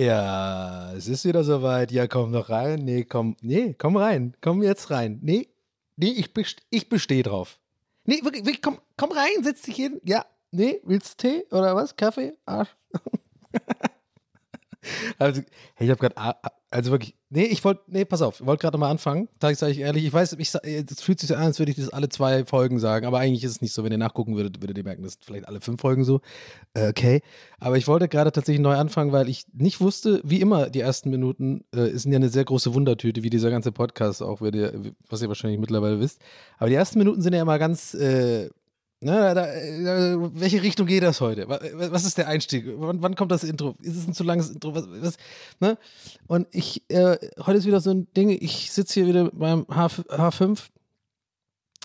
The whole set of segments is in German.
Ja, es ist wieder soweit. Ja, komm doch rein. Nee, komm, nee, komm rein. Komm jetzt rein. Nee, nee, ich, best, ich bestehe drauf. Nee, wirklich, wirklich, komm, komm rein, setz dich hin. Ja, nee, willst du Tee oder was? Kaffee? Arsch. also, hey, ich habe gerade, also wirklich, nee, ich wollte, nee, pass auf, ich wollte gerade mal anfangen, sage ich, sag ich ehrlich, ich weiß, ich, es fühlt sich so an, als würde ich das alle zwei Folgen sagen, aber eigentlich ist es nicht so, wenn ihr nachgucken würdet, würdet ihr merken, das sind vielleicht alle fünf Folgen so, äh, okay, aber ich wollte gerade tatsächlich neu anfangen, weil ich nicht wusste, wie immer, die ersten Minuten äh, sind ja eine sehr große Wundertüte, wie dieser ganze Podcast auch, ihr, was ihr wahrscheinlich mittlerweile wisst, aber die ersten Minuten sind ja immer ganz, äh, Ne, da, da, welche Richtung geht das heute? Was ist der Einstieg? Wann, wann kommt das Intro? Ist es ein zu langes Intro? Was, was, ne? Und ich, äh, heute ist wieder so ein Ding, ich sitze hier wieder beim H, H5.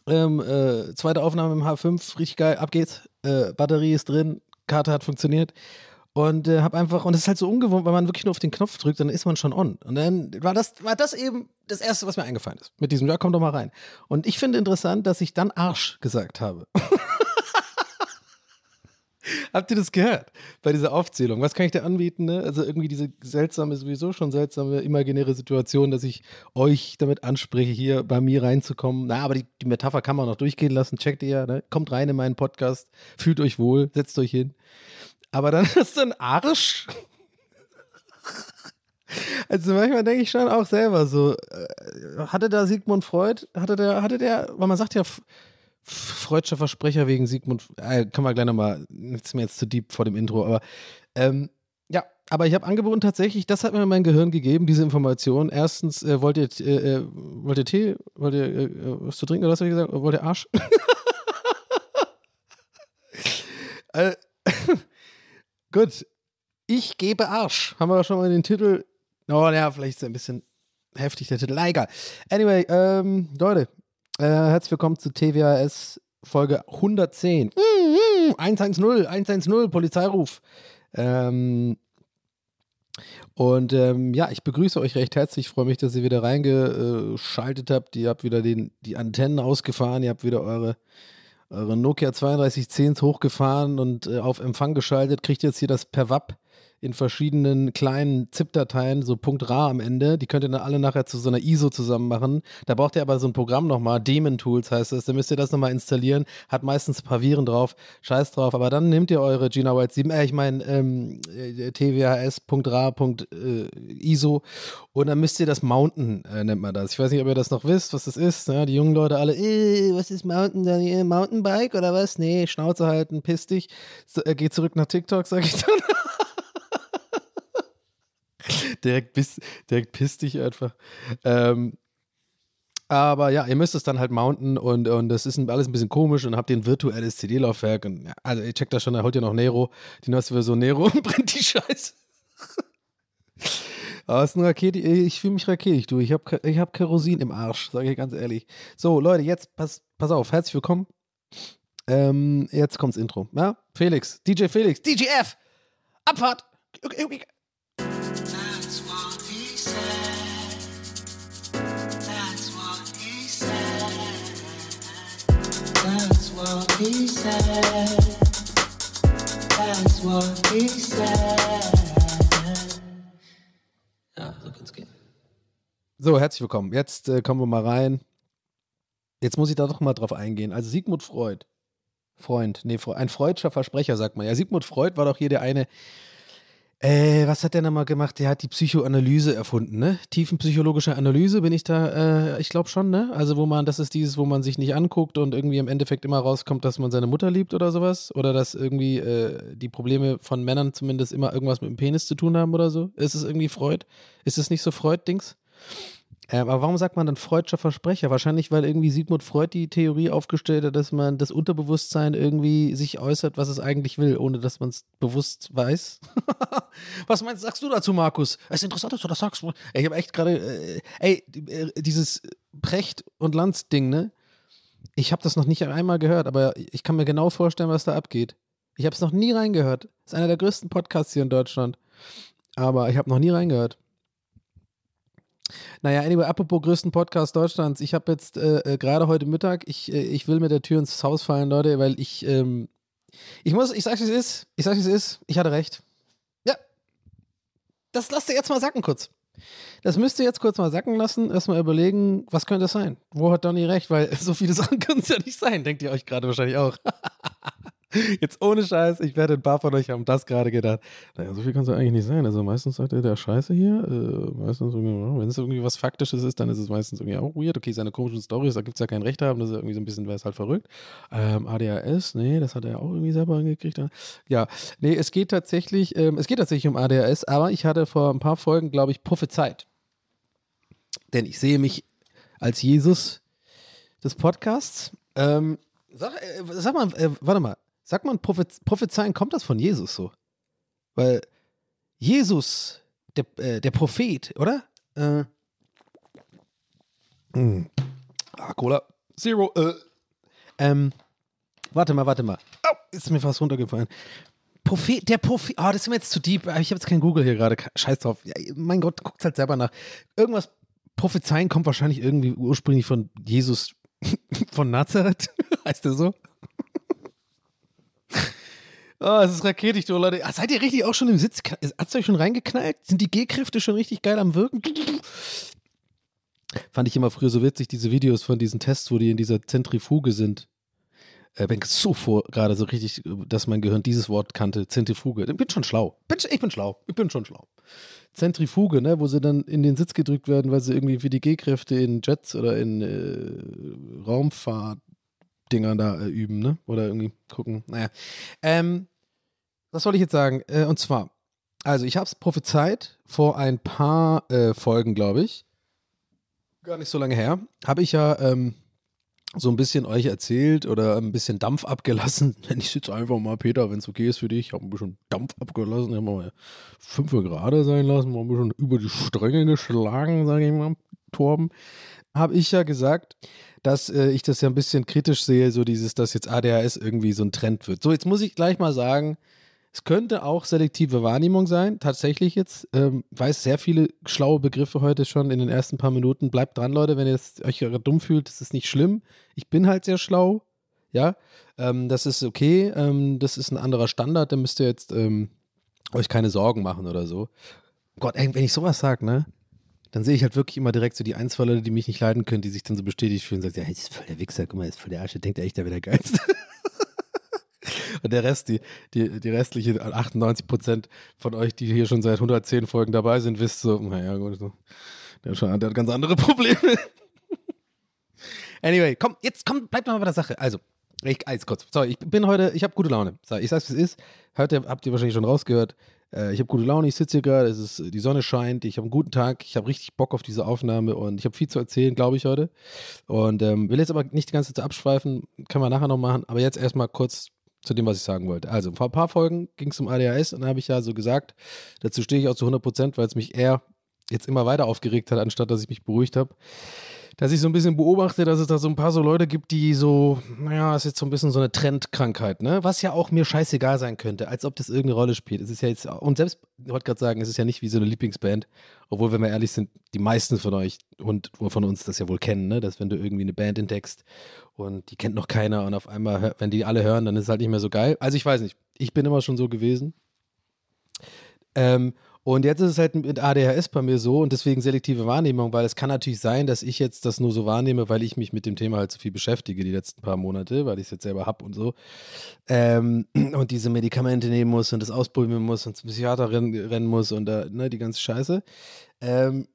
Ähm, äh, zweite Aufnahme im H5, richtig geil, ab geht's. Äh, Batterie ist drin, Karte hat funktioniert. Und äh, habe einfach, und es ist halt so ungewohnt, weil man wirklich nur auf den Knopf drückt, dann ist man schon on. Und dann war das, war das eben das Erste, was mir eingefallen ist. Mit diesem, ja, komm doch mal rein. Und ich finde interessant, dass ich dann Arsch gesagt habe. Habt ihr das gehört bei dieser Aufzählung? Was kann ich da anbieten? Ne? Also irgendwie diese seltsame, sowieso schon seltsame, imaginäre Situation, dass ich euch damit anspreche, hier bei mir reinzukommen. Na, aber die, die Metapher kann man noch durchgehen lassen. Checkt ihr ja. Ne? Kommt rein in meinen Podcast, fühlt euch wohl, setzt euch hin. Aber dann ist ein Arsch. Also manchmal denke ich schon auch selber so, äh, hatte da Sigmund Freud, hatte der, hatte der, weil man sagt ja, Freudscher Versprecher wegen Sigmund, äh, kann man gleich nochmal, das ist mir jetzt zu deep vor dem Intro, aber ähm, ja, aber ich habe angeboten tatsächlich, das hat mir mein Gehirn gegeben, diese Information. Erstens, äh, wollt, ihr, äh, äh wollt ihr Tee, wollt ihr äh, was zu trinken oder was habe ich gesagt? Wollt ihr Arsch? äh, gut, ich gebe Arsch. Haben wir schon mal den Titel. Oh, ja, vielleicht ist es ein bisschen heftig, der Titel. Na, egal. Anyway, ähm, Leute, äh, herzlich willkommen zu TWAS Folge 110. Mm, mm, 110, 110, Polizeiruf. Ähm, und ähm, ja, ich begrüße euch recht herzlich. Ich freue mich, dass ihr wieder reingeschaltet habt. Ihr habt wieder den, die Antennen ausgefahren. Ihr habt wieder eure, eure Nokia 3210 hochgefahren und äh, auf Empfang geschaltet. Kriegt jetzt hier das per WAP in verschiedenen kleinen ZIP-Dateien, so .ra am Ende. Die könnt ihr dann alle nachher zu so einer ISO zusammen machen. Da braucht ihr aber so ein Programm nochmal, Demon Tools heißt es. Da müsst ihr das nochmal installieren. Hat meistens ein paar Viren drauf, scheiß drauf. Aber dann nehmt ihr eure Gina White 7, äh, ich meine ähm, äh, twhs.ra.iso und dann müsst ihr das mounten, äh, nennt man das. Ich weiß nicht, ob ihr das noch wisst, was das ist. Ja, die jungen Leute alle, äh, was ist Mountain, Mountainbike oder was? Nee, Schnauze halten, piss dich. So, äh, geh zurück nach TikTok, sag ich dann. direkt, piss, direkt pisst dich einfach. Ähm, aber ja, ihr müsst es dann halt mounten und, und das ist alles ein bisschen komisch und habt ihr ein virtuelles CD-Laufwerk. Ja, also ihr checkt das schon, da holt ihr noch Nero, die neueste Version Nero und brennt die Scheiße. Aber es ist ein Rakete, ich fühle mich raketig, du. Ich habe ich hab Kerosin im Arsch, sage ich ganz ehrlich. So, Leute, jetzt pass, pass auf, herzlich willkommen. Ähm, jetzt kommt's Intro. Ja, Felix, DJ Felix, DJF, Abfahrt. Ja, so kann's gehen. So, herzlich willkommen. Jetzt äh, kommen wir mal rein. Jetzt muss ich da doch mal drauf eingehen. Also Sigmund Freud. Freund, nee, ein freudscher Versprecher, sagt man. Ja, Sigmund Freud war doch hier der eine, Äh, was hat der nochmal gemacht? Der hat die Psychoanalyse erfunden, ne? Tiefenpsychologische Analyse bin ich da, äh, ich glaube schon, ne? Also wo man, das ist dieses, wo man sich nicht anguckt und irgendwie im Endeffekt immer rauskommt, dass man seine Mutter liebt oder sowas. Oder dass irgendwie äh, die Probleme von Männern zumindest immer irgendwas mit dem Penis zu tun haben oder so. Ist es irgendwie Freud? Ist es nicht so Freud-Dings? Äh, aber warum sagt man dann Freudscher Versprecher? Wahrscheinlich, weil irgendwie Sigmund Freud die Theorie aufgestellt hat, dass man das Unterbewusstsein irgendwie sich äußert, was es eigentlich will, ohne dass man es bewusst weiß. was meinst, sagst du dazu, Markus? Es ist interessant, dass du das sagst. Ich habe echt gerade, äh, ey, äh, dieses Precht- und Lanz-Ding, ne? Ich habe das noch nicht einmal gehört, aber ich kann mir genau vorstellen, was da abgeht. Ich habe es noch nie reingehört. Ist einer der größten Podcasts hier in Deutschland. Aber ich habe noch nie reingehört. Naja, anyway, apropos größten Podcast Deutschlands. Ich habe jetzt äh, äh, gerade heute Mittag, ich, äh, ich will mit der Tür ins Haus fallen, Leute, weil ich, ähm, ich muss, ich sag's wie es ist, ich sag's wie es ist, ich hatte recht. Ja. Das lasst ihr jetzt mal sacken kurz. Das müsst ihr jetzt kurz mal sacken lassen, erstmal überlegen, was könnte es sein? Wo hat Donny recht? Weil so viele Sachen können es ja nicht sein, denkt ihr euch gerade wahrscheinlich auch. Jetzt ohne Scheiß, ich werde ein paar von euch haben das gerade gedacht. Naja, so viel kann es ja eigentlich nicht sein. Also meistens sagt er der Scheiße hier. Äh, meistens, wenn es irgendwie was Faktisches ist, dann ist es meistens irgendwie auch weird. Okay, seine komischen Stories, da gibt es ja kein Recht haben, das ist irgendwie so ein bisschen, wäre es halt verrückt. Ähm, ADHS, nee, das hat er auch irgendwie selber angekriegt. Ja, nee, es geht tatsächlich, ähm, es geht tatsächlich um ADHS, aber ich hatte vor ein paar Folgen, glaube ich, prophezeit. Denn ich sehe mich als Jesus des Podcasts. Ähm, sag, äh, sag mal, äh, warte mal, Sagt man, Prophez Prophezeien, kommt das von Jesus so? Weil Jesus, der, äh, der Prophet, oder? Äh, mh. ah, Cola. Zero. Äh. Ähm, warte mal, warte mal. Oh, ist mir fast runtergefallen. Prophet, der Prophet, oh, das ist mir jetzt zu deep. Ich habe jetzt kein Google hier gerade. Scheiß drauf. Ja, mein Gott, guckt halt selber nach. Irgendwas, Prophezeien kommt wahrscheinlich irgendwie ursprünglich von Jesus von Nazareth. heißt der so? Oh, es ist raketig, du Leute. Ah, seid ihr richtig auch schon im Sitz? Hat es euch schon reingeknallt? Sind die G-Kräfte schon richtig geil am Wirken? Fand ich immer früher so witzig, diese Videos von diesen Tests, wo die in dieser Zentrifuge sind. Äh, bin so vor, gerade so richtig, dass mein Gehirn dieses Wort kannte. Zentrifuge. Ich bin schon schlau. ich bin schlau. Ich bin schon schlau. Zentrifuge, ne, wo sie dann in den Sitz gedrückt werden, weil sie irgendwie für die G-Kräfte in Jets oder in äh, Raumfahrt Dinger da äh, üben, ne? Oder irgendwie gucken. Naja. Ähm, was soll ich jetzt sagen? Äh, und zwar, also ich habe es prophezeit vor ein paar äh, Folgen, glaube ich. Gar nicht so lange her. Habe ich ja ähm, so ein bisschen euch erzählt oder ein bisschen Dampf abgelassen. Wenn ich jetzt einfach mal, Peter, wenn es okay ist für dich, ich habe ein bisschen Dampf abgelassen. Ich habe mal fünf gerade sein lassen, mal ein bisschen über die Stränge geschlagen, sage ich mal, Torben. Habe ich ja gesagt, dass äh, ich das ja ein bisschen kritisch sehe, so dieses, dass jetzt ADHS irgendwie so ein Trend wird. So, jetzt muss ich gleich mal sagen, es könnte auch selektive Wahrnehmung sein, tatsächlich jetzt. Ähm, weiß sehr viele schlaue Begriffe heute schon in den ersten paar Minuten. Bleibt dran, Leute, wenn ihr euch dumm fühlt, das ist nicht schlimm. Ich bin halt sehr schlau, ja. Ähm, das ist okay, ähm, das ist ein anderer Standard, da müsst ihr jetzt ähm, euch keine Sorgen machen oder so. Gott, ey, wenn ich sowas sage, ne? dann sehe ich halt wirklich immer direkt so die ein, zwei Leute, die mich nicht leiden können, die sich dann so bestätigt fühlen und sagen, ja, das ist voll der Wichser, guck mal, das ist voll der Arsch, der denkt echt, der wäre der Geilste. der Rest, die, die, die restliche 98 Prozent von euch, die hier schon seit 110 Folgen dabei sind, wisst so, naja, gut, so, der, der hat ganz andere Probleme. anyway, komm, jetzt komm, bleibt mal bei der Sache. Also, ich, eins kurz. Sorry, ich bin heute, ich habe gute Laune. So, ich sag's, wie es ist. Heute habt ihr wahrscheinlich schon rausgehört. Äh, ich habe gute Laune, ich sitze hier gerade, es ist, die Sonne scheint, ich habe einen guten Tag, ich habe richtig Bock auf diese Aufnahme und ich habe viel zu erzählen, glaube ich, heute. Und ähm, will jetzt aber nicht die ganze Zeit abschweifen, kann man nachher noch machen, aber jetzt erstmal kurz zu dem, was ich sagen wollte. Also, vor ein paar Folgen ging es um ADHS und da habe ich ja so gesagt, dazu stehe ich auch zu 100 Prozent, weil es mich eher jetzt immer weiter aufgeregt hat, anstatt dass ich mich beruhigt habe dass ich so ein bisschen beobachte, dass es da so ein paar so Leute gibt, die so, naja, ist jetzt so ein bisschen so eine Trendkrankheit, ne? Was ja auch mir scheißegal sein könnte, als ob das irgendeine Rolle spielt. Es ist ja jetzt, und selbst, ich wollte gerade sagen, es ist ja nicht wie so eine Lieblingsband, obwohl, wenn wir ehrlich sind, die meisten von euch und von uns das ja wohl kennen, ne? Dass wenn du irgendwie eine Band entdeckst und die kennt noch keiner und auf einmal, wenn die alle hören, dann ist es halt nicht mehr so geil. Also ich weiß nicht, ich bin immer schon so gewesen. Ähm, Und jetzt ist es halt mit ADHS bei mir so und deswegen selektive Wahrnehmung, weil es kann natürlich sein, dass ich jetzt das nur so wahrnehme, weil ich mich mit dem Thema halt so viel beschäftige die letzten paar Monate, weil ich es jetzt selber habe und so. Ähm, und diese Medikamente nehmen muss und das ausprobieren muss und zum Psychiater rennen, rennen muss und da, ne, die ganze Scheiße. Ähm,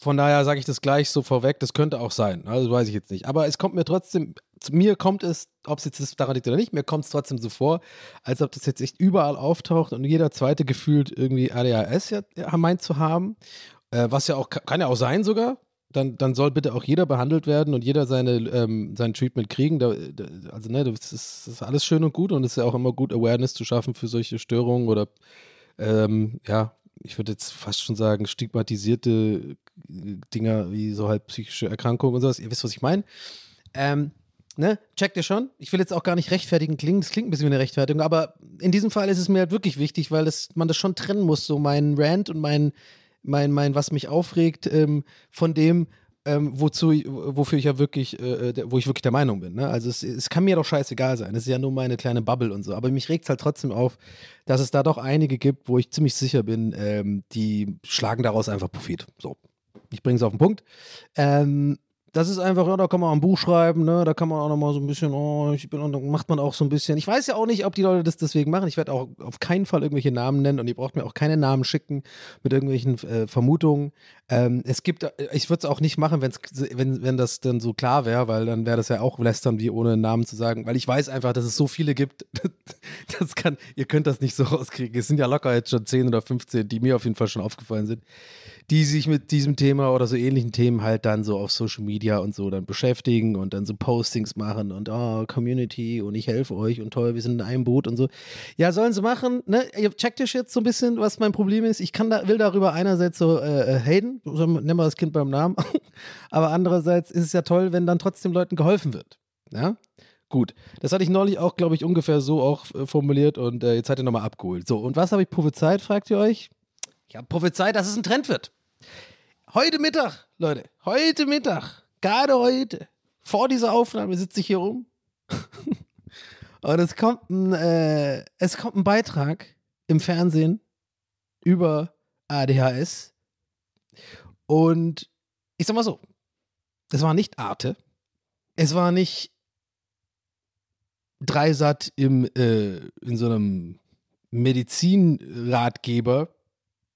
von daher sage ich das gleich so vorweg, das könnte auch sein. Also weiß ich jetzt nicht. Aber es kommt mir trotzdem, mir kommt es, ob es jetzt daran liegt oder nicht, mir kommt es trotzdem so vor, als ob das jetzt echt überall auftaucht und jeder zweite gefühlt irgendwie ADHS ja, ja meint zu haben. Äh, was ja auch, kann ja auch sein sogar. Dann, dann soll bitte auch jeder behandelt werden und jeder seine, ähm, sein Treatment kriegen. Da, da, also, ne, das ist, das ist alles schön und gut und es ist ja auch immer gut, Awareness zu schaffen für solche Störungen oder ähm, ja, ich würde jetzt fast schon sagen, stigmatisierte äh, Dinger wie so halt psychische Erkrankungen und sowas. Ihr wisst, was ich meine. Ähm, ne? Checkt ihr schon? Ich will jetzt auch gar nicht rechtfertigen klingen. Das klingt ein bisschen wie eine Rechtfertigung, aber in diesem Fall ist es mir halt wirklich wichtig, weil das, man das schon trennen muss, so mein Rant und mein, mein, mein was mich aufregt, ähm, von dem, ähm, wozu, wofür ich ja wirklich, äh, wo ich wirklich der Meinung bin. Ne? Also es, es kann mir doch scheißegal sein. Es ist ja nur meine kleine Bubble und so. Aber mich regt es halt trotzdem auf, dass es da doch einige gibt, wo ich ziemlich sicher bin, ähm, die schlagen daraus einfach Profit. So. Ich bringe es auf den Punkt. Ähm, das ist einfach, ja, da kann man auch ein Buch schreiben, ne? Da kann man auch nochmal so ein bisschen, oh, ich bin, und dann macht man auch so ein bisschen. Ich weiß ja auch nicht, ob die Leute das deswegen machen. Ich werde auch auf keinen Fall irgendwelche Namen nennen und ihr braucht mir auch keine Namen schicken mit irgendwelchen äh, Vermutungen. Ähm, es gibt, äh, ich würde es auch nicht machen, wenn's, wenn, wenn das dann so klar wäre, weil dann wäre das ja auch lästern, wie ohne Namen zu sagen, weil ich weiß einfach, dass es so viele gibt. das kann, ihr könnt das nicht so rauskriegen. Es sind ja locker jetzt schon 10 oder 15, die mir auf jeden Fall schon aufgefallen sind die sich mit diesem Thema oder so ähnlichen Themen halt dann so auf Social Media und so dann beschäftigen und dann so Postings machen und oh, Community und ich helfe euch und toll, wir sind in einem Boot und so. Ja, sollen sie machen, ne? Ihr checkt euch jetzt so ein bisschen, was mein Problem ist. Ich kann da, will darüber einerseits so äh, äh haten, nennen wir das Kind beim Namen, aber andererseits ist es ja toll, wenn dann trotzdem Leuten geholfen wird. Ja? Gut, das hatte ich neulich auch, glaube ich, ungefähr so auch äh, formuliert und äh, jetzt hat ihr nochmal abgeholt. So, und was habe ich prophezeit, fragt ihr euch? Ich habe prophezeit, dass es ein Trend wird. Heute Mittag, Leute, heute Mittag, gerade heute, vor dieser Aufnahme sitze ich hier rum. Und es kommt ein, äh, es kommt ein Beitrag im Fernsehen über ADHS. Und ich sag mal so, es war nicht Arte. Es war nicht Dreisat im, äh, in so einem Medizinratgeber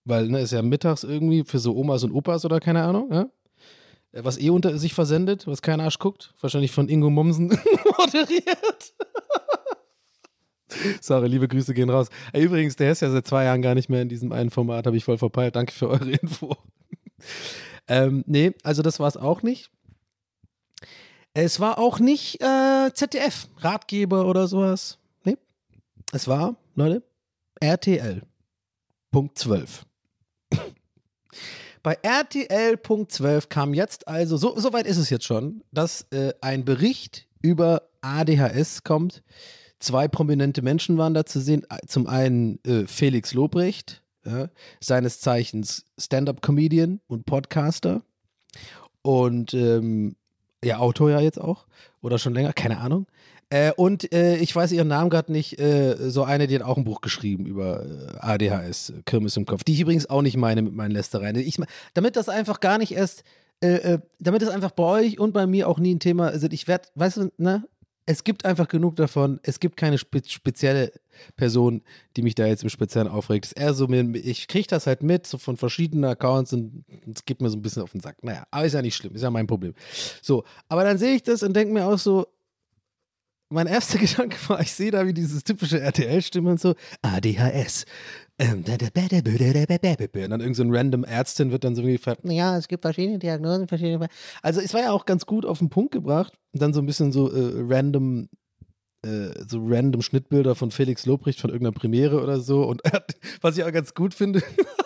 weil, ne, ist ja mittags irgendwie für so Omas und Opas oder keine Ahnung, ja? Was eh unter sich versendet, was kein Arsch guckt. Wahrscheinlich von Ingo Mommsen moderiert. Sorry, liebe Grüße gehen raus. Übrigens, der ist ja seit zwei Jahren gar nicht mehr in diesem einen Format, habe ich voll verpeilt. Danke für eure Info. ähm, nee, also das war es auch nicht. Es war auch nicht äh, ZDF, Ratgeber oder sowas. Nee. Es war, Leute, RTL. Punkt 12. Bei RTL.12 kam jetzt also, so, so, weit ist es jetzt schon, dass äh, ein Bericht über ADHS kommt. Zwei prominente Menschen waren da zu sehen. Zum einen äh, Felix Lobrecht, ja, seines Zeichens Stand-up-Comedian und Podcaster. Und ähm, ja, Autor ja jetzt auch. Oder schon länger, keine Ahnung. Äh, und äh, ich weiß ihren Namen gerade nicht, äh, so eine, die hat auch ein Buch geschrieben über äh, ADHS, Kirmes im Kopf, die ich übrigens auch nicht meine mit meinen Lästereien. Ich, damit das einfach gar nicht erst, äh, äh, damit das einfach bei euch und bei mir auch nie ein Thema ist. Ich werde, weißt du, ne? Es gibt einfach genug davon. Es gibt keine spe spezielle Person, die mich da jetzt im Speziellen aufregt. Es ist eher so, ich kriege das halt mit, so von verschiedenen Accounts und es gibt mir so ein bisschen auf den Sack. Naja, aber ist ja nicht schlimm, ist ja mein Problem. So, aber dann sehe ich das und denke mir auch so, mein erster Gedanke war, ich sehe da wie dieses typische RTL-Stimme und so, ADHS. und dann irgendein so random Ärztin wird dann so gefragt, ja, es gibt verschiedene Diagnosen, verschiedene. Also es war ja auch ganz gut auf den Punkt gebracht. Dann so ein bisschen so äh, random äh, so random Schnittbilder von Felix Lobrecht von irgendeiner Premiere oder so. Und was ich auch ganz gut finde,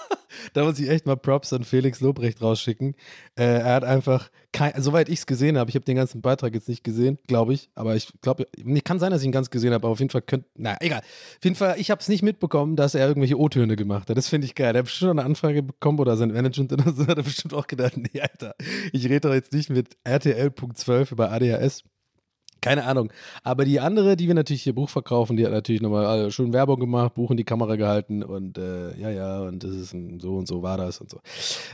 da muss ich echt mal Props an Felix Lobrecht rausschicken. Äh, er hat einfach, kein, soweit ich es gesehen habe, ich habe den ganzen Beitrag jetzt nicht gesehen, glaube ich, aber ich glaube, nee, kann sein, dass ich ihn ganz gesehen habe, aber auf jeden Fall könnte, na egal. Auf jeden Fall, ich habe es nicht mitbekommen, dass er irgendwelche O-Töne gemacht hat. Das finde ich geil. Er hat bestimmt eine Anfrage bekommen oder sein Management oder so, hat er bestimmt auch gedacht, nee, Alter, ich rede doch jetzt nicht mit RTL.12 über ADHS Keine Ahnung. Aber die andere, die wir natürlich hier Buch verkaufen, die hat natürlich nochmal äh, schön Werbung gemacht, Buch in die Kamera gehalten und äh, ja, ja, und das ist ein, so und so war das und so.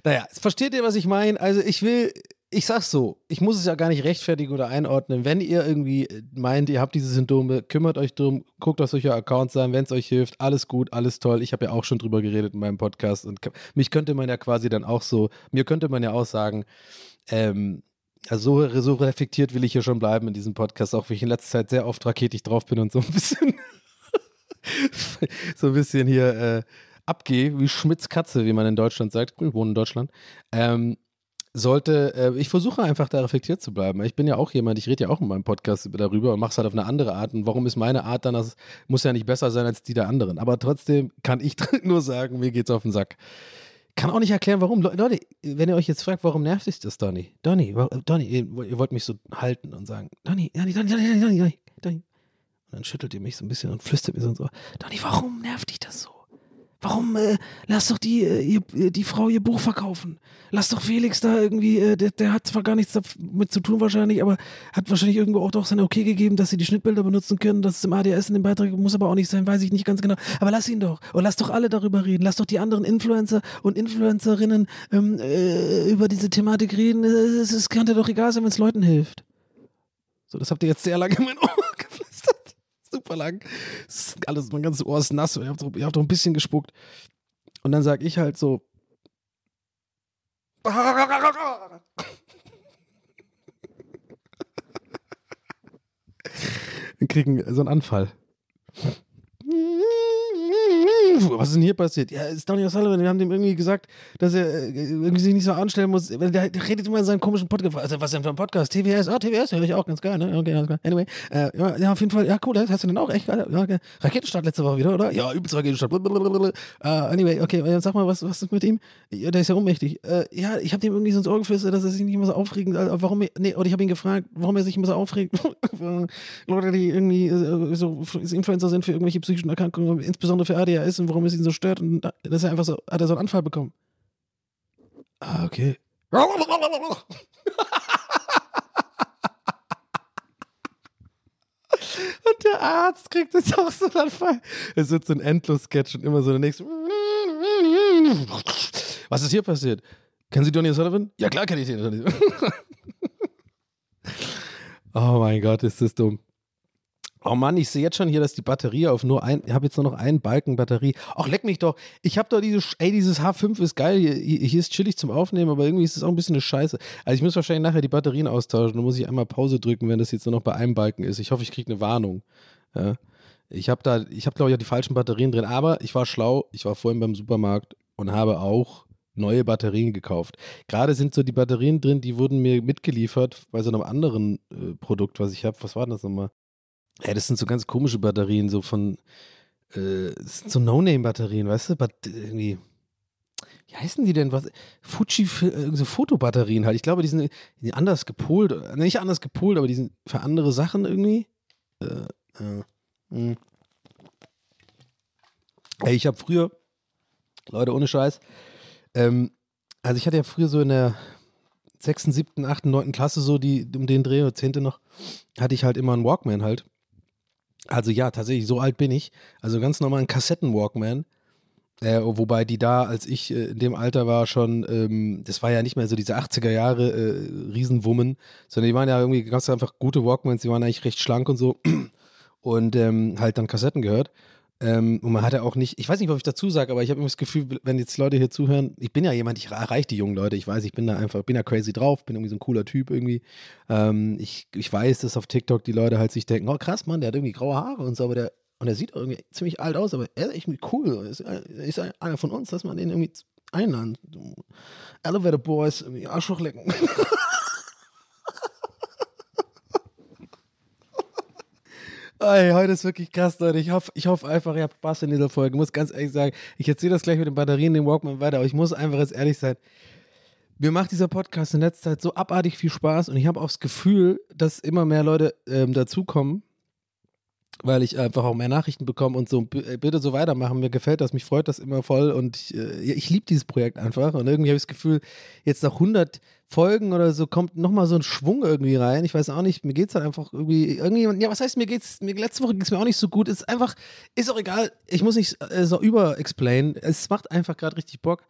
Naja, versteht ihr, was ich meine? Also ich will, ich sag's so, ich muss es ja gar nicht rechtfertigen oder einordnen. Wenn ihr irgendwie meint, ihr habt diese Symptome, kümmert euch drum, guckt auf solche Accounts an, wenn es euch hilft, alles gut, alles toll. Ich habe ja auch schon drüber geredet in meinem Podcast und mich könnte man ja quasi dann auch so, mir könnte man ja auch sagen, ähm, also so, so reflektiert will ich hier schon bleiben in diesem Podcast, auch wenn ich in letzter Zeit sehr oft raketig drauf bin und so ein bisschen, so ein bisschen hier äh, abgehe, wie Schmitz Katze, wie man in Deutschland sagt. Ich wohne in Deutschland. Ähm, sollte, äh, ich versuche einfach da reflektiert zu bleiben. Ich bin ja auch jemand, ich rede ja auch in meinem Podcast darüber und mache es halt auf eine andere Art. Und warum ist meine Art dann, das muss ja nicht besser sein als die der anderen. Aber trotzdem kann ich nur sagen, mir geht's auf den Sack. Kann auch nicht erklären, warum. Leute, wenn ihr euch jetzt fragt, warum nervt sich das, Donny? Donny, Donny, ihr, wollt mich so halten und sagen, Donny, Donny, Donny, Donny, Donny, Donny. Und dann schüttelt ihr mich so ein bisschen und flüstert mir so und so, Donny, warum nervt dich das so? Warum äh, lass doch die, äh, ihr, äh, die Frau ihr Buch verkaufen? Lass doch Felix da irgendwie, äh, der, der, hat zwar gar nichts damit zu tun wahrscheinlich, aber hat wahrscheinlich irgendwo auch doch sein Okay gegeben, dass sie die Schnittbilder benutzen können. Das ist im ADS in dem Beitrag, muss aber auch nicht sein, weiß ich nicht ganz genau. Aber lass ihn doch. Und lass doch alle darüber reden. Lass doch die anderen Influencer und Influencerinnen ähm, äh, über diese Thematik reden. Es, es kann dir doch egal sein, wenn es Leuten hilft. So, das habt ihr jetzt sehr lange in mein Ohr geflüstert super lang. alles, mein ganzes Ohr ist nass. Ich habe doch, hab doch ein bisschen gespuckt. Und dann sage ich halt so. Wir kriegen so einen Anfall was ist denn hier passiert? Ja, ist Donny O'Sullivan, wir haben dem irgendwie gesagt, dass er äh, irgendwie sich nicht so anstellen muss. Der, der redet immer in seinem komischen Podcast. Also, was denn für ein Podcast? TWS? Ah, oh, TWS höre ich auch ganz geil, ne? Okay, alles klar. Anyway, äh, ja, auf jeden Fall, ja, cool, hast du denn auch echt geil? Ja, okay. Raketenstart letzte Woche wieder, oder? Ja, übelst Raketenstart. Uh, anyway, okay, sag mal, was, was ist mit ihm? Ja, der ist ja ohnmächtig. Äh, ja, ich habe dem irgendwie so ins Ohr geflüstert, dass er sich nicht immer so aufregt. Also, warum, nee, oder ich habe ihn gefragt, warum er sich immer so aufregt. Leute, die irgendwie äh, so Influencer sind für irgendwelche psychischen Erkrankungen, insbesondere für ADHS und warum es ihn so stört und dass er einfach so, hat er so einen Anfall bekommen. Ah, okay. Und der Arzt kriegt jetzt auch so einen Anfall. Es wird so ein Endlos-Sketch und immer so der nächste. Was ist hier passiert? Kennen Sie Donny Sullivan? Ja, klar kenne ich den. oh mein Gott, ist das dumm. Oh Mann, ich sehe jetzt schon hier, dass die Batterie auf nur ein, ich habe jetzt nur noch einen Balken Batterie. Ach, leck mich doch. Ich habe doch dieses, ey, dieses H5 ist geil. Hier, hier, ist chillig zum Aufnehmen, aber irgendwie ist es auch ein bisschen eine Scheiße. Also ich muss wahrscheinlich nachher die Batterien austauschen. Dann muss ich einmal Pause drücken, wenn das jetzt nur noch bei einem Balken ist. Ich hoffe, ich kriege eine Warnung. Ja. Ich habe da, ich habe glaube ich auch die falschen Batterien drin, aber ich war schlau. Ich war vorhin beim Supermarkt und habe auch neue Batterien gekauft. Gerade sind so die Batterien drin, die wurden mir mitgeliefert bei so einem anderen äh, Produkt, was ich habe. Was war das nochmal? Ja, das sind so ganz komische Batterien, so von, äh, das sind so No-Name-Batterien, weißt du? Bat irgendwie, wie heißen die denn? Was? Fuji, äh, so Fotobatterien halt. Ich glaube, die sind, die sind anders gepolt. Äh, nicht anders gepolt, aber die sind für andere Sachen irgendwie. Äh, äh, hm. Ey, ich habe früher, Leute, ohne Scheiß, ähm, also ich hatte ja früher so in der sechsten, siebten, achten, neunten Klasse so die um den Dreh oder zehnte noch, hatte ich halt immer einen Walkman halt. Also ja, tatsächlich, so alt bin ich. Also ganz normal ein Kassetten-Walkman. Äh, wobei die da, als ich äh, in dem Alter war, schon, ähm, das war ja nicht mehr so diese 80er Jahre äh, Riesenwummen, sondern die waren ja irgendwie ganz einfach gute Walkmans, die waren eigentlich recht schlank und so und ähm, halt dann Kassetten gehört. Ähm, und man hat ja auch nicht, ich weiß nicht, was ich dazu sage, aber ich habe immer das Gefühl, wenn jetzt Leute hier zuhören, ich bin ja jemand, ich erreiche die jungen Leute, ich weiß, ich bin da einfach, bin da crazy drauf, bin irgendwie so ein cooler Typ irgendwie. Ähm, ich, ich weiß, dass auf TikTok die Leute halt sich denken, oh krass, Mann, der hat irgendwie graue Haare und so, aber der, und er sieht irgendwie ziemlich alt aus, aber er ist echt cool, ist, ist einer von uns, dass man den irgendwie einladen. Elevator Boys, irgendwie Arschloch lecken. Ey, heute ist wirklich krass, Leute. Ich hoffe, ich hoffe einfach, ihr habt Spaß in dieser Folge. Ich muss ganz ehrlich sagen, ich erzähle das gleich mit den Batterien, dem Walkman weiter, aber ich muss einfach jetzt ehrlich sein. Mir macht dieser Podcast in letzter Zeit so abartig viel Spaß und ich habe auch das Gefühl, dass immer mehr Leute ähm, dazukommen. weil ich einfach auch mehr Nachrichten bekomme und so, bitte so weitermachen. Mir gefällt das, mich freut das immer voll und ich, ich liebe dieses Projekt einfach. Und irgendwie habe ich das Gefühl, jetzt nach 100 Folgen oder so kommt nochmal so ein Schwung irgendwie rein. Ich weiß auch nicht, mir geht es halt einfach irgendwie, irgendwie, ja, was heißt, mir geht's, mir, letzte Woche ging es mir auch nicht so gut. Ist einfach, ist auch egal, ich muss nicht äh, so über-explain. Es macht einfach gerade richtig Bock.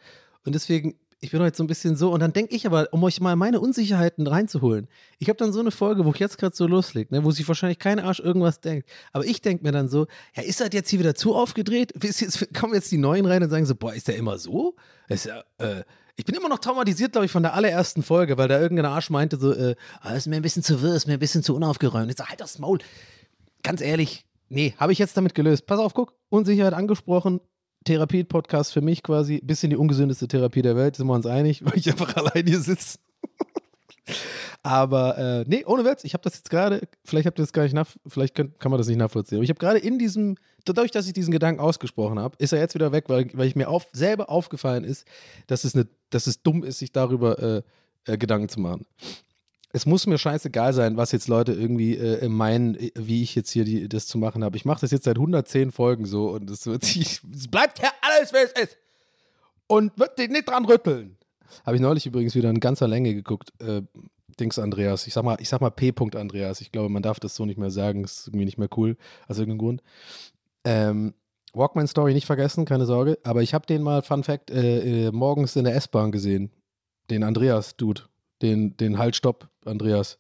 Und deswegen ich bin heute so ein bisschen so. Und dann denke ich aber, um euch mal meine Unsicherheiten reinzuholen. Ich habe dann so eine Folge, wo ich jetzt gerade so loslege, ne, wo sich wahrscheinlich kein Arsch irgendwas denkt. Aber ich denke mir dann so, ja, ist das jetzt hier wieder zu aufgedreht? Jetzt, kommen jetzt die Neuen rein und sagen so, boah, ist der immer so? ist ja, äh, ich bin immer noch traumatisiert, glaube ich, von der allerersten Folge, weil da irgendein Arsch meinte so, äh, ah, ist mir ein bisschen zu wirr, ist mir ein bisschen zu unaufgeräumt. Ich so, halt das Maul. Ganz ehrlich, nee, habe ich jetzt damit gelöst. Pass auf, guck, Unsicherheit angesprochen, Therapie-Podcast für mich quasi. Bisschen die ungesündeste Therapie der Welt, sind wir uns einig, weil ich einfach allein hier sitze. Aber äh, nee, ohne Witz, ich habe das jetzt gerade, vielleicht habt ihr das gar nicht nach, vielleicht könnt, kann man das nicht nachvollziehen. Aber ich habe gerade in diesem, dadurch, dass ich diesen Gedanken ausgesprochen habe, ist er jetzt wieder weg, weil, weil ich mir auf, selber aufgefallen ist, dass es, eine, dass es dumm ist, sich darüber äh, äh, Gedanken zu machen es muss mir scheißegal sein, was jetzt Leute irgendwie äh, meinen, äh, wie ich jetzt hier die, das zu machen habe. Ich mache das jetzt seit 110 Folgen so und es, es bleibt ja alles, wie es ist. Und wird dich nicht dran rütteln. Habe ich neulich übrigens wieder in ganzer Länge geguckt. Äh, Dings Andreas. Ich sag mal, ich sag mal P. Andreas. Ich glaube, man darf das so nicht mehr sagen. Ist irgendwie nicht mehr cool, aus irgendeinem Grund. Ähm, Walkman Story nicht vergessen, keine Sorge. Aber ich habe den mal, Fun Fact, äh, äh, morgens in der S-Bahn gesehen. Den Andreas-Dude den, den Haltstopp, Andreas.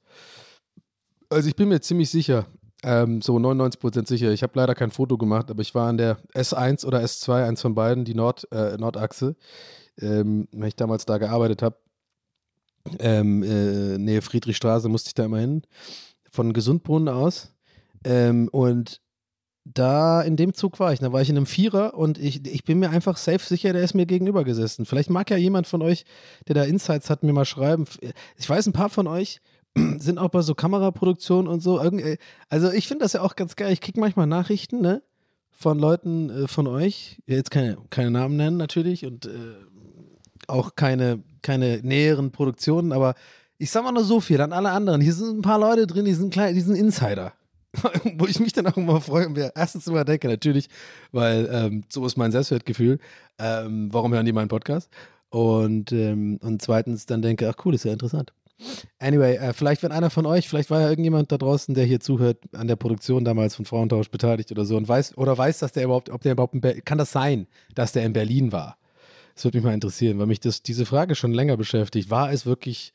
Also ich bin mir ziemlich sicher, ähm, so 99% sicher. Ich habe leider kein Foto gemacht, aber ich war an der S1 oder S2, eins von beiden, die Nord, äh, Nordachse, ähm, wenn ich damals da gearbeitet habe. Ähm, äh, Nähe Friedrichstraße musste ich da immer hin, von Gesundbrunnen aus. Ähm, und da in dem Zug war ich. Da war ich in einem Vierer und ich, ich bin mir einfach safe sicher, der ist mir gegenüber gesessen. Vielleicht mag ja jemand von euch, der da Insights hat, mir mal schreiben. Ich weiß, ein paar von euch sind auch bei so Kameraproduktionen und so. Äh, also ich finde das ja auch ganz geil. Ich kriege manchmal Nachrichten, ne? Von Leuten äh, von euch. Jetzt keine, keine Namen nennen natürlich und äh, auch keine, keine näheren Produktionen, aber ich sag mal nur so viel an alle anderen. Hier sind ein paar Leute drin, die sind klein, die sind Insider. wo ich mich dann auch immer freue und mir erstens immer denke, natürlich, weil ähm, so ist mein Selbstwertgefühl. Ähm, warum hören die meinen Podcast? Und, ähm, und zweitens dann denke, ach cool, ist ja interessant. Anyway, äh, vielleicht wenn einer von euch, vielleicht war ja irgendjemand da draußen, der hier zuhört, an der Produktion damals von Frauentausch beteiligt oder so und weiß oder weiß, dass der überhaupt, ob der überhaupt, kann das sein, dass der in Berlin war? Das würde mich mal interessieren, weil mich das, diese Frage schon länger beschäftigt. War es wirklich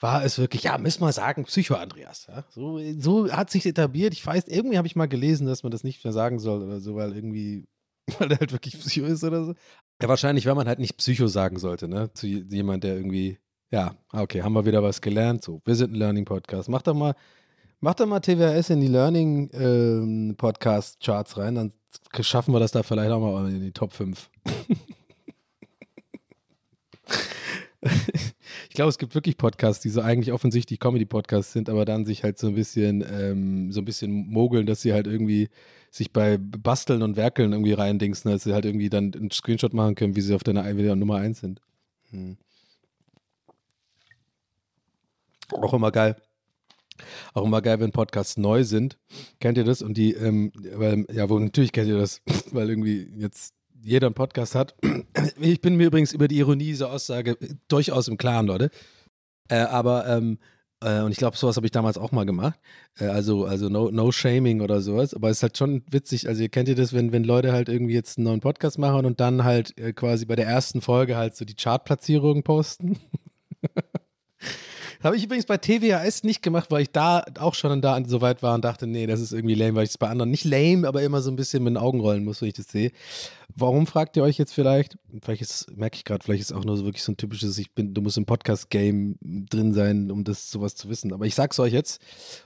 war es wirklich, ja, müssen wir sagen, Psycho-Andreas. Ja? So, so hat sich etabliert. Ich weiß, irgendwie habe ich mal gelesen, dass man das nicht mehr sagen soll oder so, weil irgendwie, weil er halt wirklich Psycho ist oder so. Ja, wahrscheinlich, weil man halt nicht Psycho sagen sollte, ne? Zu jemand, der irgendwie, ja, okay, haben wir wieder was gelernt. So, wir sind ein Learning-Podcast. Mach doch mal, mach doch mal TWS in die Learning-Podcast-Charts ähm, rein, dann schaffen wir das da vielleicht auch mal in die Top 5. ich glaube, es gibt wirklich Podcasts, die so eigentlich offensichtlich Comedy-Podcasts sind, aber dann sich halt so ein bisschen, ähm, so ein bisschen mogeln, dass sie halt irgendwie sich bei Basteln und Werkeln irgendwie reindingsen, dass sie halt irgendwie dann einen Screenshot machen können, wie sie auf der, Nummer 1 sind. Hm. Auch immer geil. Auch immer geil, wenn Podcasts neu sind. Kennt ihr das? Und die, ähm, weil, ja, wo natürlich kennt ihr das, weil irgendwie jetzt jeder einen Podcast hat. Ich bin mir übrigens über die Ironie dieser Aussage durchaus im Klaren, Leute. Äh, aber, ähm, äh, und ich glaube, sowas habe ich damals auch mal gemacht. Äh, also, also no, no Shaming oder sowas. Aber es ist halt schon witzig. Also, ihr kennt ihr das, wenn, wenn Leute halt irgendwie jetzt einen neuen Podcast machen und dann halt äh, quasi bei der ersten Folge halt so die Chartplatzierungen posten. Habe ich übrigens bei TWAS nicht gemacht, weil ich da auch schon da so weit war und dachte, nee, das ist irgendwie lame, weil ich es bei anderen nicht lame, aber immer so ein bisschen mit den Augen rollen muss, wenn ich das sehe. Warum fragt ihr euch jetzt vielleicht? Vielleicht ist, merke ich gerade, vielleicht ist auch nur so wirklich so ein typisches, ich bin, du musst im Podcast-Game drin sein, um das sowas zu wissen. Aber ich sag's euch jetzt.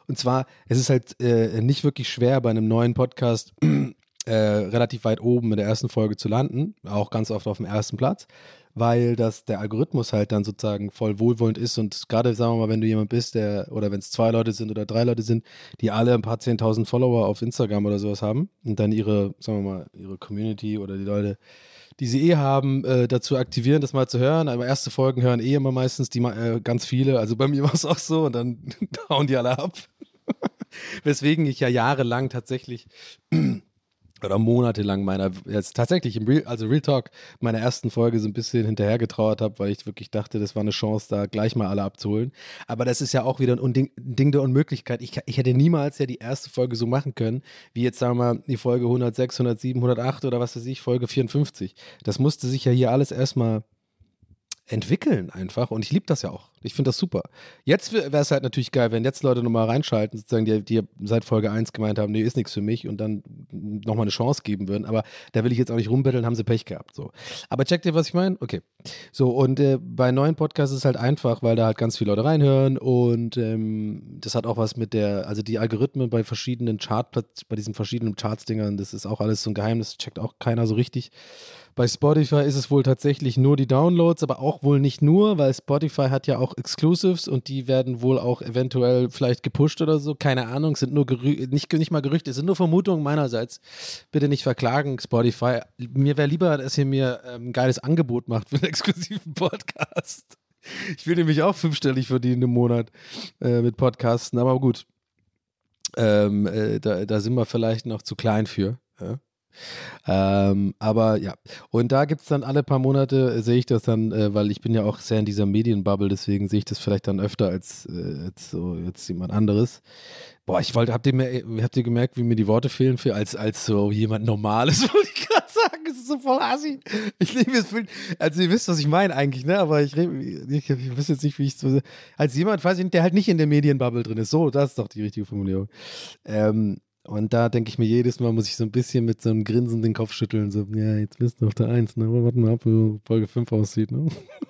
Und zwar, es ist halt äh, nicht wirklich schwer, bei einem neuen Podcast äh, relativ weit oben in der ersten Folge zu landen. Auch ganz oft auf dem ersten Platz weil das der Algorithmus halt dann sozusagen voll wohlwollend ist und gerade sagen wir mal, wenn du jemand bist, der oder wenn es zwei Leute sind oder drei Leute sind, die alle ein paar zehntausend Follower auf Instagram oder sowas haben und dann ihre, sagen wir mal, ihre Community oder die Leute, die sie eh haben, äh, dazu aktivieren, das mal zu hören. Aber erste Folgen hören eh immer meistens die äh, ganz viele. Also bei mir war es auch so und dann hauen die alle ab. Weswegen ich ja jahrelang tatsächlich oder monatelang meiner, jetzt tatsächlich im Real, also Real Talk, meiner ersten Folge so ein bisschen hinterhergetrauert habe, weil ich wirklich dachte, das war eine Chance, da gleich mal alle abzuholen. Aber das ist ja auch wieder ein Ding, ein Ding der Unmöglichkeit. Ich, ich hätte niemals ja die erste Folge so machen können, wie jetzt sagen wir die Folge 106, 107, 108 oder was weiß ich, Folge 54. Das musste sich ja hier alles erstmal entwickeln einfach und ich liebe das ja auch. Ich finde das super. Jetzt wäre es halt natürlich geil, wenn jetzt Leute nochmal reinschalten, sozusagen, die, die seit Folge 1 gemeint haben, nee, ist nichts für mich und dann nochmal eine Chance geben würden. Aber da will ich jetzt auch nicht rumbetteln, haben sie Pech gehabt. So. Aber checkt ihr, was ich meine? Okay. So, und äh, bei neuen Podcasts ist es halt einfach, weil da halt ganz viele Leute reinhören und ähm, das hat auch was mit der, also die Algorithmen bei verschiedenen Chart, bei diesen verschiedenen Charts-Dingern, das ist auch alles so ein Geheimnis, checkt auch keiner so richtig. Bei Spotify ist es wohl tatsächlich nur die Downloads, aber auch wohl nicht nur, weil Spotify hat ja auch Exclusives und die werden wohl auch eventuell vielleicht gepusht oder so. Keine Ahnung, sind nur Gerü nicht, nicht mal Gerüchte, sind nur Vermutungen meinerseits. Bitte nicht verklagen, Spotify. Mir wäre lieber, dass ihr mir ähm, ein geiles Angebot macht für einen exklusiven Podcast. Ich will nämlich auch fünfstellig verdienen im Monat äh, mit Podcasten, aber gut. Ähm, äh, da, da sind wir vielleicht noch zu klein für. Ja? Ähm, aber ja, und da gibt es dann alle paar Monate, äh, sehe ich das dann, äh, weil ich bin ja auch sehr in dieser Medienbubble, deswegen sehe ich das vielleicht dann öfter als, äh, als so jetzt jemand anderes. Boah, ich wollte, habt ihr, mir, habt ihr gemerkt, wie mir die Worte fehlen für als, als so jemand Normales, wollte ich gerade sagen. Es ist so voll assi. Ich liebe es. Also ihr wisst, was ich meine eigentlich, ne? Aber ich, ich, ich weiß jetzt nicht, wie ich so. Als jemand, weiß ich, der halt nicht in der Medienbubble drin ist. So, das ist doch die richtige Formulierung. Ähm, und da denke ich mir jedes Mal, muss ich so ein bisschen mit so einem Grinsen den Kopf schütteln. So, ja, jetzt bist du auf der Eins, ne? Warten wir ab, wie Folge 5 aussieht, ne?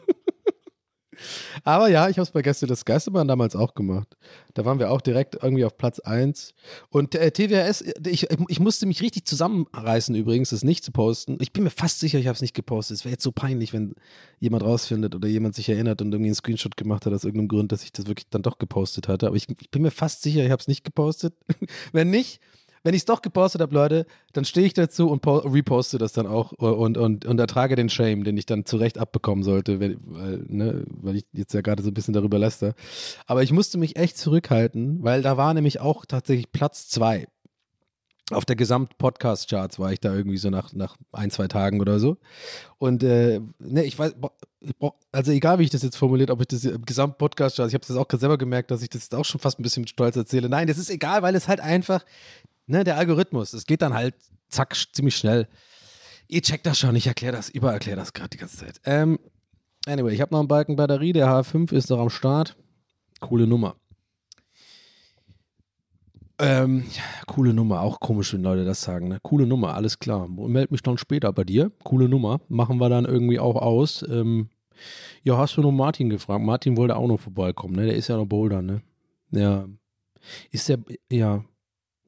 Aber ja, ich habe es bei Gäste des Geisterbahn damals auch gemacht. Da waren wir auch direkt irgendwie auf Platz 1. Und äh, TWRS, ich, ich musste mich richtig zusammenreißen übrigens, das nicht zu posten. Ich bin mir fast sicher, ich habe es nicht gepostet. Es wäre jetzt so peinlich, wenn jemand rausfindet oder jemand sich erinnert und irgendwie einen Screenshot gemacht hat aus irgendeinem Grund, dass ich das wirklich dann doch gepostet hatte. Aber ich, ich bin mir fast sicher, ich habe es nicht gepostet. wenn nicht, wenn ich es doch gepostet habe, Leute, dann stehe ich dazu und reposte das dann auch und, und, und ertrage den Shame, den ich dann zurecht abbekommen sollte, weil, weil, ne, weil ich jetzt ja gerade so ein bisschen darüber läster. Aber ich musste mich echt zurückhalten, weil da war nämlich auch tatsächlich Platz zwei. Auf der Gesamt-Podcast-Charts war ich da irgendwie so nach, nach ein, zwei Tagen oder so. Und äh, ne, ich weiß, also egal wie ich das jetzt formuliert, ob ich das Gesamt-Podcast-Charts, ich habe es jetzt auch selber gemerkt, dass ich das jetzt auch schon fast ein bisschen mit Stolz erzähle. Nein, das ist egal, weil es halt einfach ne, der Algorithmus, es geht dann halt zack, ziemlich schnell. Ihr checkt das schon, ich erkläre das, übererkläre das gerade die ganze Zeit. Ähm, anyway, ich habe noch einen Balken Batterie, der H5 ist noch am Start. Coole Nummer. Ähm, coole Nummer, auch komisch, wenn Leute das sagen, ne? Coole Nummer, alles klar. Meld mich dann später bei dir. Coole Nummer. Machen wir dann irgendwie auch aus. Ähm, ja, hast du noch Martin gefragt? Martin wollte auch noch vorbeikommen, ne? Der ist ja noch Boulder, ne? Ja. Ist der, ja,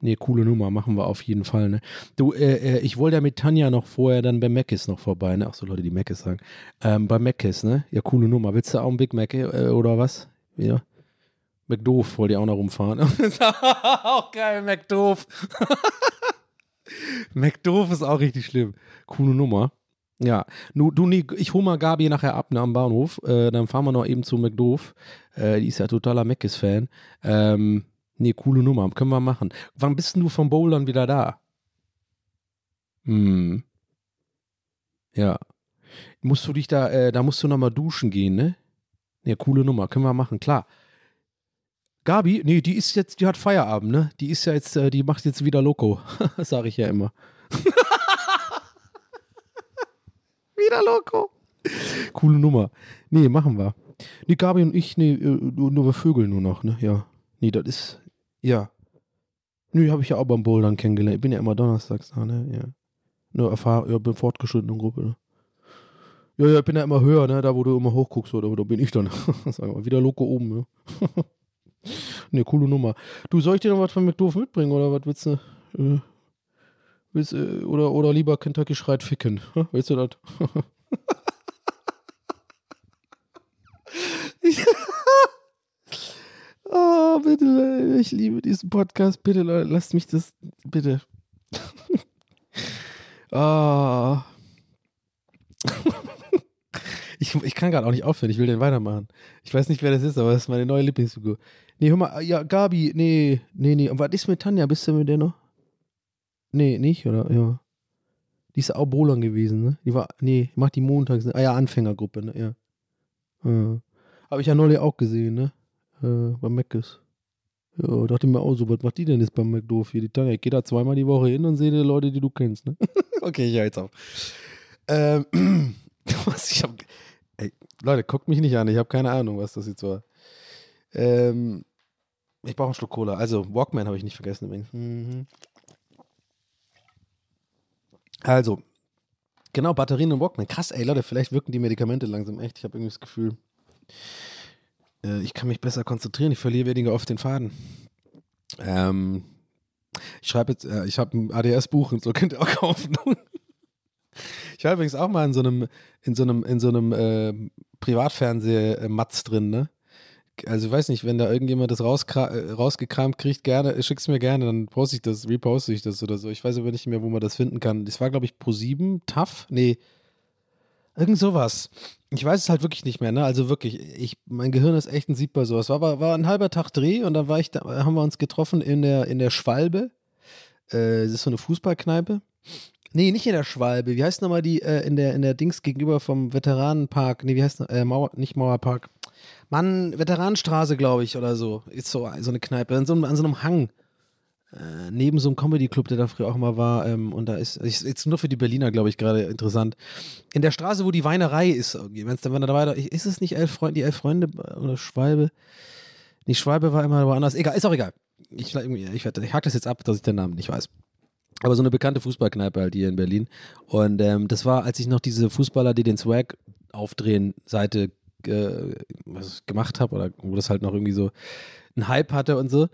Nee, coole Nummer, machen wir auf jeden Fall. Ne? Du, äh, äh, ich wollte ja mit Tanja noch vorher dann bei Meckes noch vorbei, ne? Ach so, Leute, die Meckes sagen. Ähm, bei Meckes, ne? Ja, coole Nummer. Willst du auch ein Big Mac äh, oder was? Ja. McDoof wollte ich auch noch rumfahren. auch geil, McDoof. McDoof ist auch richtig schlimm. Coole Nummer. Ja, du, du ich hole mal Gabi nachher ab ne, am Bahnhof. Äh, dann fahren wir noch eben zu McDoof. Äh, die ist ja totaler Meckes-Fan. Ähm, Nee, coole Nummer. Können wir machen. Wann bist du vom Bowlern wieder da? Hm. Ja. Musst du dich da, äh, da musst du nochmal duschen gehen, ne? Nee, coole Nummer. Können wir machen, klar. Gabi, nee, die ist jetzt, die hat Feierabend, ne? Die ist ja jetzt, äh, die macht jetzt wieder Loco. sage ich ja immer. wieder Loco. Coole Nummer. Nee, machen wir. Nee, Gabi und ich, nee, äh, nur, nur wir Vögel nur noch, ne? Ja. Nee, das ist, ja. Nö, habe ich ja auch beim Bouldern kennengelernt. Ich bin ja immer donnerstags da, ne? Ja. Nur erfahren, ja, bin fortgeschrittenen Gruppe, ne? Ja, ja, ich bin ja immer höher, ne? Da, wo du immer hochguckst, oder, da bin ich dann. Sag mal, wieder Loco oben, ja. ne, coole Nummer. Du, soll ich dir noch was von McDoof mitbringen, oder was willst du? Äh, willst, äh, oder, oder lieber Kentucky schreit ficken? Willst du das? Oh, bitte, Leute, ich liebe diesen Podcast. Bitte, Leute, lasst mich das, bitte. oh. ich, ich, kann gerade auch nicht aufhören, ich will den weitermachen. Ich weiß nicht, wer das ist, aber das ist meine neue Lieblingsfigur. Nee, hör mal, ja, Gabi, nee, nee, nee. Und was ist mit Tanja? Bist du mit der noch? Nee, nicht, oder? Ja. Die ist auch Bowlern gewesen, ne? Die war, nee, macht die montags? Ah ja, Anfängergruppe, ne? Ja. ja. Habe ich ja neulich auch gesehen, ne? Äh, bei Meckes. Ja, dachte mir auch so, was macht die denn jetzt beim McDoof? Die Tanja, ich gehe da zweimal die Woche hin und sehe die Leute, die du kennst, ne? okay, ich höre jetzt auf. Ähm, was ich hab, ey, Leute, guckt mich nicht an, ich habe keine Ahnung, was das jetzt war. Ähm, ich brauche einen Schluck Cola. Also, Walkman habe ich nicht vergessen übrigens. Mhm. Also, genau, Batterien und Walkman. Krass, ey, Leute, vielleicht wirken die Medikamente langsam echt. Ich habe irgendwie das Gefühl, äh, ich kann mich besser konzentrieren, ich verliere weniger oft den Faden. Ähm, ich schreibe jetzt, äh, ich habe ein ADS-Buch und so könnt ihr auch kaufen. ich war übrigens auch mal in so einem, in so einem, in so einem äh, Privatfernseh-Matz drin, ne? Also ich weiß nicht, wenn da irgendjemand das äh, rausgekramt kriegt, gerne, schick's mir gerne, dann poste ich das, reposte ich das oder so. Ich weiß aber nicht mehr, wo man das finden kann. Das war, glaube ich, Pro 7, TAF? Nee. Irgend sowas. Ich weiß es halt wirklich nicht mehr, ne? Also wirklich, ich, mein Gehirn ist echt ein Sieb bei sowas. War, war, war ein halber Tag Dreh und dann war ich da, haben wir uns getroffen in der, in der Schwalbe. Äh, das ist so eine Fußballkneipe. Nee, nicht in der Schwalbe. Wie heißt nochmal die äh, in, der, in der Dings gegenüber vom Veteranenpark? Nee, wie heißt äh, Mauer, nicht Mauerpark. Mann, Veteranenstraße, glaube ich, oder so. Ist so, so eine Kneipe, an so, an so einem Hang. Äh, neben so einem Comedy-Club, der da früher auch mal war. Ähm, und da ist, ist jetzt nur für die Berliner, glaube ich, gerade interessant. In der Straße, wo die Weinerei ist, wenn es dann, da weiter, ist es nicht elf Freunde, die elf Freunde oder Schwalbe? Die Schwalbe war immer woanders. Egal, ist auch egal. Ich, ich, ich, ich hack das jetzt ab, dass ich den Namen nicht weiß. Aber so eine bekannte Fußballkneipe halt hier in Berlin. Und ähm, das war, als ich noch diese Fußballer, die den Swag aufdrehen, Seite äh, gemacht habe oder wo das halt noch irgendwie so einen Hype hatte und so.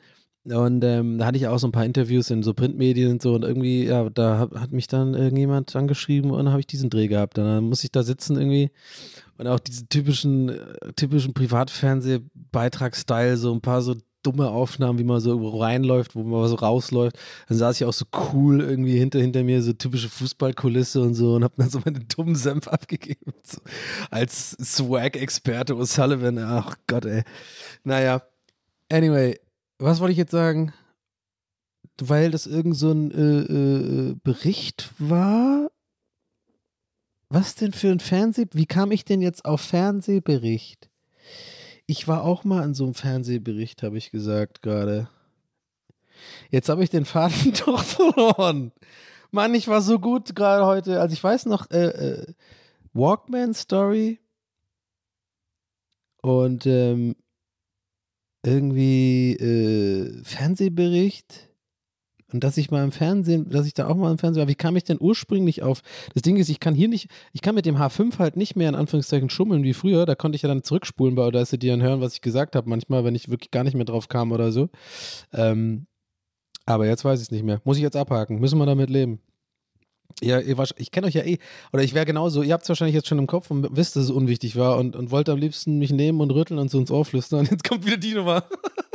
Und ähm, da hatte ich auch so ein paar Interviews in so Printmedien und so und irgendwie, ja, da hat, hat mich dann irgendjemand angeschrieben und dann habe ich diesen Dreh gehabt. Und dann muss ich da sitzen irgendwie und auch diesen typischen, äh, typischen Privatfernsehbeitragsstyle, so ein paar so dumme Aufnahmen, wie man so reinläuft, wo man so rausläuft. Dann saß ich auch so cool irgendwie hinter, hinter mir, so typische Fußballkulisse und so und hab dann so meinen dummen Senf abgegeben. So, als Swag-Experte O'Sullivan. Ach Gott, ey. Naja. Anyway, was wollte ich jetzt sagen? Weil das irgend so ein äh, äh, Bericht war. Was denn für ein Fernseh? Wie kam ich denn jetzt auf Fernsehbericht? Ich war auch mal in so einem Fernsehbericht, habe ich gesagt gerade. Jetzt habe ich den Faden doch verloren. Mann, ich war so gut gerade heute. Also ich weiß noch, äh, äh, Walkman Story und ähm, irgendwie äh, Fernsehbericht und dass ich mal im Fernsehen, dass ich da auch mal im Fernsehen war, wie kam ich denn ursprünglich auf? Das Ding ist, ich kann hier nicht, ich kann mit dem H5 halt nicht mehr in Anführungszeichen schummeln wie früher. Da konnte ich ja dann zurückspulen bei Audacity und hören, was ich gesagt habe, manchmal, wenn ich wirklich gar nicht mehr drauf kam oder so. Ähm, aber jetzt weiß ich es nicht mehr. Muss ich jetzt abhaken? Müssen wir damit leben? Ja, ich kenne euch ja eh, oder ich wäre genauso, ihr habt es wahrscheinlich jetzt schon im Kopf und wisst, dass es unwichtig war und, und wollt am liebsten mich nehmen und rütteln und so ins Ohr jetzt kommt wieder die Nummer.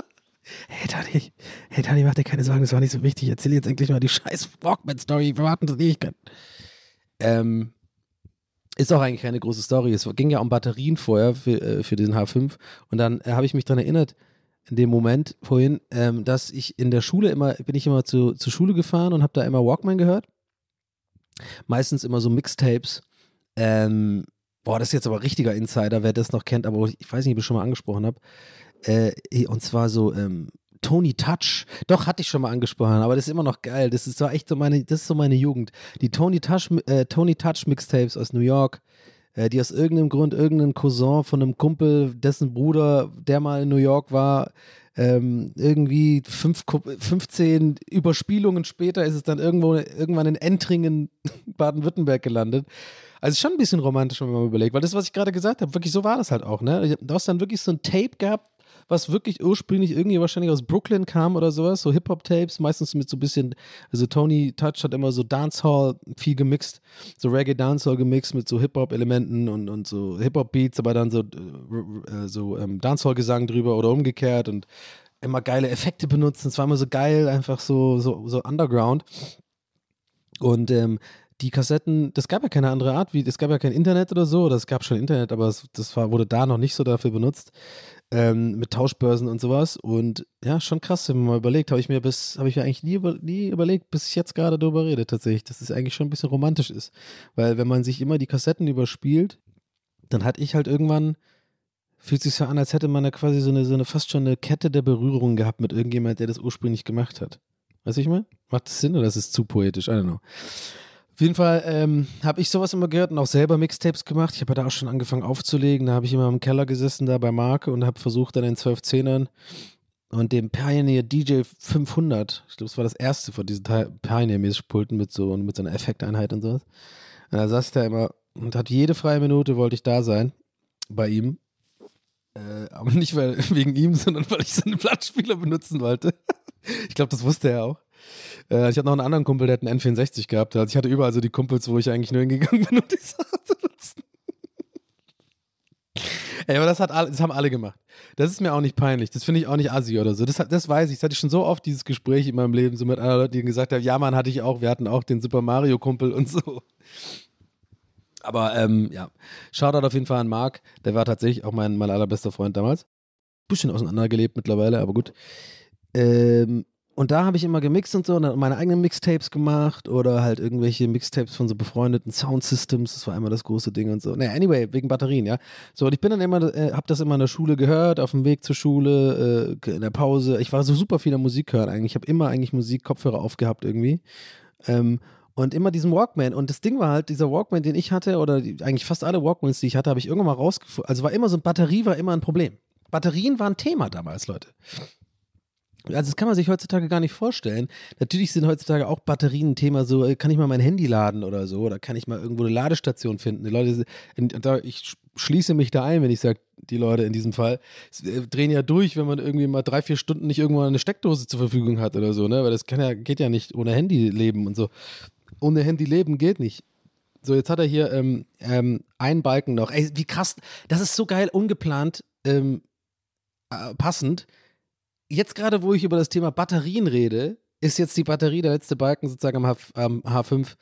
hey Dani, hey Dani, mach dir keine Sorgen, das war nicht so wichtig. Erzähl jetzt endlich mal die scheiß Walkman-Story. Wir warten das Ewigkeit. Ähm, ist auch eigentlich keine große Story. Es ging ja um Batterien vorher für, äh, für diesen H5. Und dann äh, habe ich mich daran erinnert, in dem Moment vorhin, ähm, dass ich in der Schule immer, bin ich immer zu, zur Schule gefahren und habe da immer Walkman gehört. Meistens immer so Mixtapes. Ähm, boah, das ist jetzt aber richtiger Insider, wer das noch kennt, aber ich weiß nicht, ob ich schon mal angesprochen habe. Äh, und zwar so ähm, Tony Touch. Doch, hatte ich schon mal angesprochen, aber das ist immer noch geil. Das ist so echt so meine, das ist so meine Jugend. Die Tony Touch, äh, Tony Touch Mixtapes aus New York, äh, die aus irgendeinem Grund irgendein Cousin von einem Kumpel, dessen Bruder, der mal in New York war, ähm, irgendwie fünf, 15 Überspielungen später ist es dann irgendwo irgendwann in Entringen, Baden-Württemberg gelandet. Also schon ein bisschen romantisch, wenn man überlegt, weil das, was ich gerade gesagt habe, wirklich so war das halt auch. Ne? Du hast dann wirklich so ein Tape gehabt, was wirklich ursprünglich irgendwie wahrscheinlich aus Brooklyn kam oder sowas, so Hip-Hop-Tapes, meistens mit so ein bisschen, also Tony Touch hat immer so Dancehall viel gemixt, so Reggae-Dancehall gemixt mit so Hip-Hop-Elementen und, und so Hip-Hop-Beats, aber dann so, äh, so ähm, Dancehall-Gesang drüber oder umgekehrt und immer geile Effekte benutzen. Es war immer so geil, einfach so, so, so underground. Und ähm, die Kassetten, das gab ja keine andere Art, wie, es gab ja kein Internet oder so, das gab schon Internet, aber es, das war, wurde da noch nicht so dafür benutzt, ähm, mit Tauschbörsen und sowas. Und ja, schon krass, wenn man mal überlegt, habe ich mir bis, habe ich mir eigentlich nie, über, nie überlegt, bis ich jetzt gerade darüber rede, tatsächlich, dass es eigentlich schon ein bisschen romantisch ist. Weil wenn man sich immer die Kassetten überspielt, dann hatte ich halt irgendwann, fühlt sich so an, als hätte man da quasi so eine, so eine fast schon eine Kette der Berührung gehabt mit irgendjemand, der das ursprünglich gemacht hat. Weißt du, ich meine? Macht das Sinn oder ist es zu poetisch? I don't know. Auf jeden Fall ähm, habe ich sowas immer gehört und auch selber Mixtapes gemacht. Ich habe ja da auch schon angefangen aufzulegen. Da habe ich immer im Keller gesessen, da bei Marke und habe versucht, dann in 1210ern und dem Pioneer DJ 500, ich glaube, das war das erste von diesen Pioneer-Mischpulten mit so, mit so einer Effekteinheit und sowas. Und da saß ich da immer und hat jede freie Minute wollte ich da sein bei ihm. Äh, aber nicht weil, wegen ihm, sondern weil ich seine Plattspieler benutzen wollte. ich glaube, das wusste er auch. Äh, ich hatte noch einen anderen Kumpel, der hat einen N64 gehabt. Also ich hatte überall so die Kumpels, wo ich eigentlich nur hingegangen bin, um die Sache zu nutzen. Ey, aber das, hat alle, das haben alle gemacht. Das ist mir auch nicht peinlich. Das finde ich auch nicht assi oder so. Das, das weiß ich. Das hatte ich schon so oft, dieses Gespräch in meinem Leben, so mit anderen Leuten, die gesagt haben, ja, Mann, hatte ich auch. Wir hatten auch den Super Mario-Kumpel und so. Aber ähm, ja, Shoutout auf jeden Fall an Marc. Der war tatsächlich auch mein, mein allerbester Freund damals. Bisschen auseinandergelebt mittlerweile, aber gut. Ähm, und da habe ich immer gemixt und so und dann meine eigenen Mixtapes gemacht oder halt irgendwelche Mixtapes von so befreundeten Soundsystems. Das war immer das große Ding und so. Naja, anyway, wegen Batterien, ja. So, und ich bin dann immer, äh, habe das immer in der Schule gehört, auf dem Weg zur Schule, äh, in der Pause. Ich war so super viel Musik hören eigentlich. Ich habe immer eigentlich Musik, Kopfhörer aufgehabt irgendwie. Ähm, und immer diesen Walkman. Und das Ding war halt, dieser Walkman, den ich hatte, oder die, eigentlich fast alle Walkmans, die ich hatte, habe ich irgendwann mal rausgefunden. Also war immer so, Batterie war immer ein Problem. Batterien waren Thema damals, Leute. Also das kann man sich heutzutage gar nicht vorstellen. Natürlich sind heutzutage auch Batterien ein Thema, so äh, kann ich mal mein Handy laden oder so, oder kann ich mal irgendwo eine Ladestation finden. Die Leute, ich schließe mich da ein, wenn ich sage, die Leute in diesem Fall äh, drehen ja durch, wenn man irgendwie mal drei, vier Stunden nicht irgendwo eine Steckdose zur Verfügung hat oder so, ne? Weil das kann ja, geht ja nicht ohne Handy leben und so. Ohne Handy leben geht nicht. So, jetzt hat er hier ähm, ähm, einen Balken noch. Ey, wie krass, das ist so geil, ungeplant, ähm, äh, passend jetzt gerade, wo ich über das Thema Batterien rede, ist jetzt die Batterie, der letzte Balken sozusagen am, H, am H5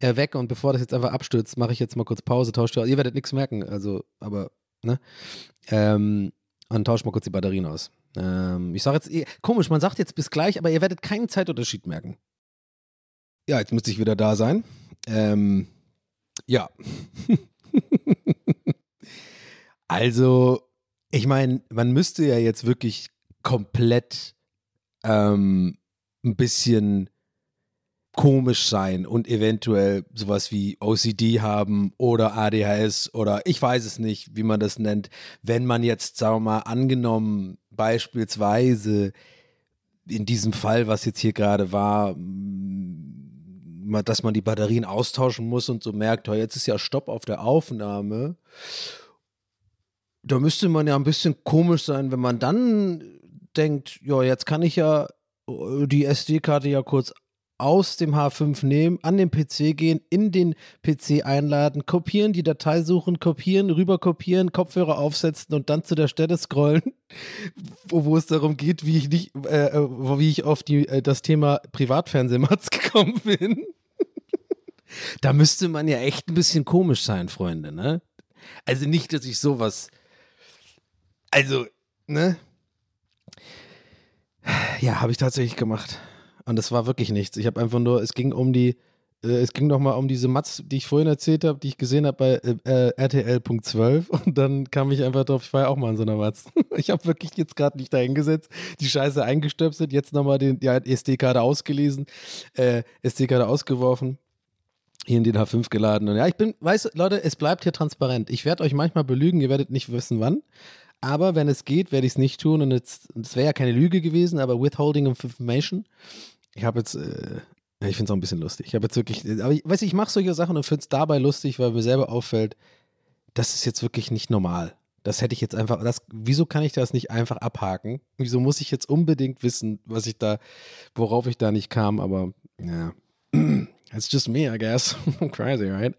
äh, weg und bevor das jetzt einfach abstürzt, mache ich jetzt mal kurz Pause, tausche Ihr werdet nichts merken, also, aber, ne? Ähm, und tausche mal kurz die Batterien aus. Ähm, ich sage jetzt, komisch, man sagt jetzt bis gleich, aber ihr werdet keinen Zeitunterschied merken. Ja, jetzt müsste ich wieder da sein. Ähm, ja. also, ich meine, man müsste ja jetzt wirklich komplett ähm, ein bisschen komisch sein und eventuell sowas wie OCD haben oder ADHS oder ich weiß es nicht, wie man das nennt, wenn man jetzt, sagen wir mal, angenommen beispielsweise in diesem Fall, was jetzt hier gerade war, dass man die Batterien austauschen muss und so merkt, oh, jetzt ist ja Stopp auf der Aufnahme. Da müsste man ja ein bisschen komisch sein, wenn man dann denkt, ja, jetzt kann ich ja äh, die SD-Karte ja kurz aus dem H5 nehmen, an den PC gehen, in den PC einladen, kopieren, die Datei suchen, kopieren, rüber kopieren, Kopfhörer aufsetzen und dann zu der Stelle scrollen, wo, wo es darum geht, wie ich nicht, äh, äh wie ich auf die, äh, das Thema Privatfernsehmatz gekommen bin. da müsste man ja echt ein bisschen komisch sein, Freunde, ne? Also nicht, dass ich sowas. Also, ne? Ja, habe ich tatsächlich gemacht. Und es war wirklich nichts. Ich habe einfach nur, es ging um die, äh, es ging nochmal um diese Mats, die ich vorhin erzählt habe, die ich gesehen habe bei äh, RTL.12 und dann kam ich einfach drauf, ich war ja auch mal in so einer Mats. ich habe wirklich jetzt gerade nicht dahingesetzt, die Scheiße eingestöpselt, jetzt nochmal die SD-Karte ausgelesen, äh, SD-Karte ausgeworfen hier in den H5 geladen. Und ja, ich bin, weißt du, Leute, es bleibt hier transparent. Ich werde euch manchmal belügen, ihr werdet nicht wissen, wann. Aber wenn es geht, werde ich es nicht tun. Und es wäre ja keine Lüge gewesen, aber Withholding of Information. Ich habe jetzt, äh, ich finde es auch ein bisschen lustig. Ich habe jetzt wirklich, aber ich weiß, ich mache solche Sachen und finde es dabei lustig, weil mir selber auffällt, das ist jetzt wirklich nicht normal. Das hätte ich jetzt einfach, das, wieso kann ich das nicht einfach abhaken? Wieso muss ich jetzt unbedingt wissen, was ich da, worauf ich da nicht kam? Aber ja. It's just me, I guess. Crazy, right?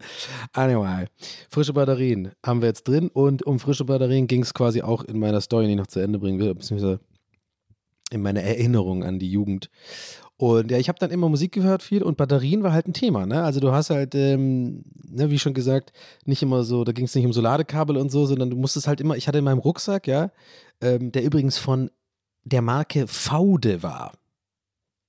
Anyway, frische Batterien haben wir jetzt drin und um frische Batterien ging es quasi auch in meiner Story, die ich noch zu Ende bringen will, beziehungsweise in meiner Erinnerung an die Jugend. Und ja, ich habe dann immer Musik gehört viel und Batterien war halt ein Thema, ne? Also du hast halt, ähm, ne, wie schon gesagt, nicht immer so, da ging es nicht um so Ladekabel und so, sondern du musstest halt immer, ich hatte in meinem Rucksack, ja, ähm, der übrigens von der Marke Faude war.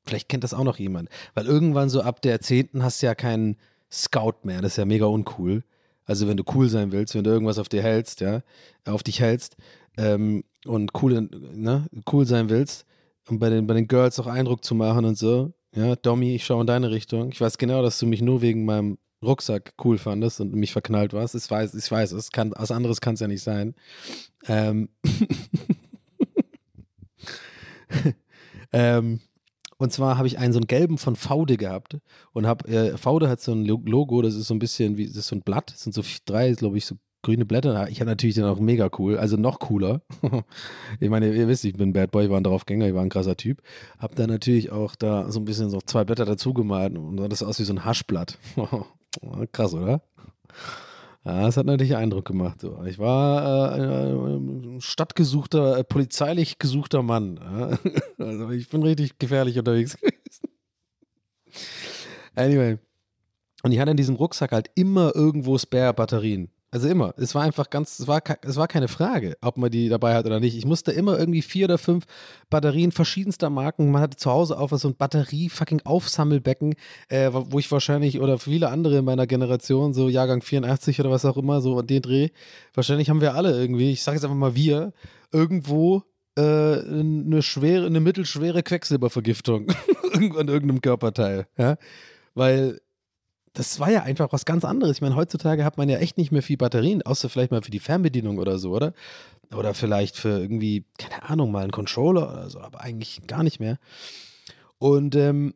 Vielleicht kennt das auch noch jemand, weil irgendwann so ab der 10. hast du ja keinen Scout mehr, das ist ja mega uncool. Also wenn du cool sein willst, wenn du irgendwas auf dir hältst, ja, auf dich hältst ähm, und cool, ne, cool sein willst, und bei den, bei den Girls auch Eindruck zu machen und so. Ja, Domi, ich schaue in deine Richtung. Ich weiß genau, dass du mich nur wegen meinem Rucksack cool fandest und mich verknallt warst. Ich weiß, ich weiß es. Kann, was anderes kann es ja nicht sein. Ähm. ähm, und zwar habe ich einen so einen gelben von Faude gehabt und habe, äh, Faude hat so ein Logo, das ist so ein bisschen wie, das ist so ein Blatt, das sind so drei, glaube ich, so grüne Blätter. Ich habe natürlich den auch mega cool, also noch cooler. ich meine, ihr wisst, ich bin Bad Boy, ich war ein Draufgänger, ich war ein krasser Typ. Hab da natürlich auch da so ein bisschen so zwei Blätter dazu gemalt und das aus wie so ein Haschblatt. Krass, oder? Ja, das hat natürlich Eindruck gemacht. So. Ich war äh, ein stadtgesuchter, äh, polizeilich gesuchter Mann. Ja? Also ich bin richtig gefährlich unterwegs gewesen. Anyway. Und ich hatte in diesem Rucksack halt immer irgendwo Spare-Batterien. Also immer. Es war einfach ganz, es war, es war keine Frage, ob man die dabei hat oder nicht. Ich musste immer irgendwie vier oder fünf Batterien verschiedenster Marken. Man hatte zu Hause auch so ein Batterie-fucking-Aufsammelbecken, äh, wo ich wahrscheinlich oder viele andere in meiner Generation, so Jahrgang 84 oder was auch immer, so den Dreh, wahrscheinlich haben wir alle irgendwie, ich sage jetzt einfach mal wir, irgendwo äh, eine schwere, eine mittelschwere Quecksilbervergiftung an irgendeinem Körperteil. Ja? Weil das war ja einfach was ganz anderes. Ich meine, heutzutage hat man ja echt nicht mehr viel Batterien, außer vielleicht mal für die Fernbedienung oder so, oder? Oder vielleicht für irgendwie, keine Ahnung, mal einen Controller oder so, aber eigentlich gar nicht mehr. Und ähm,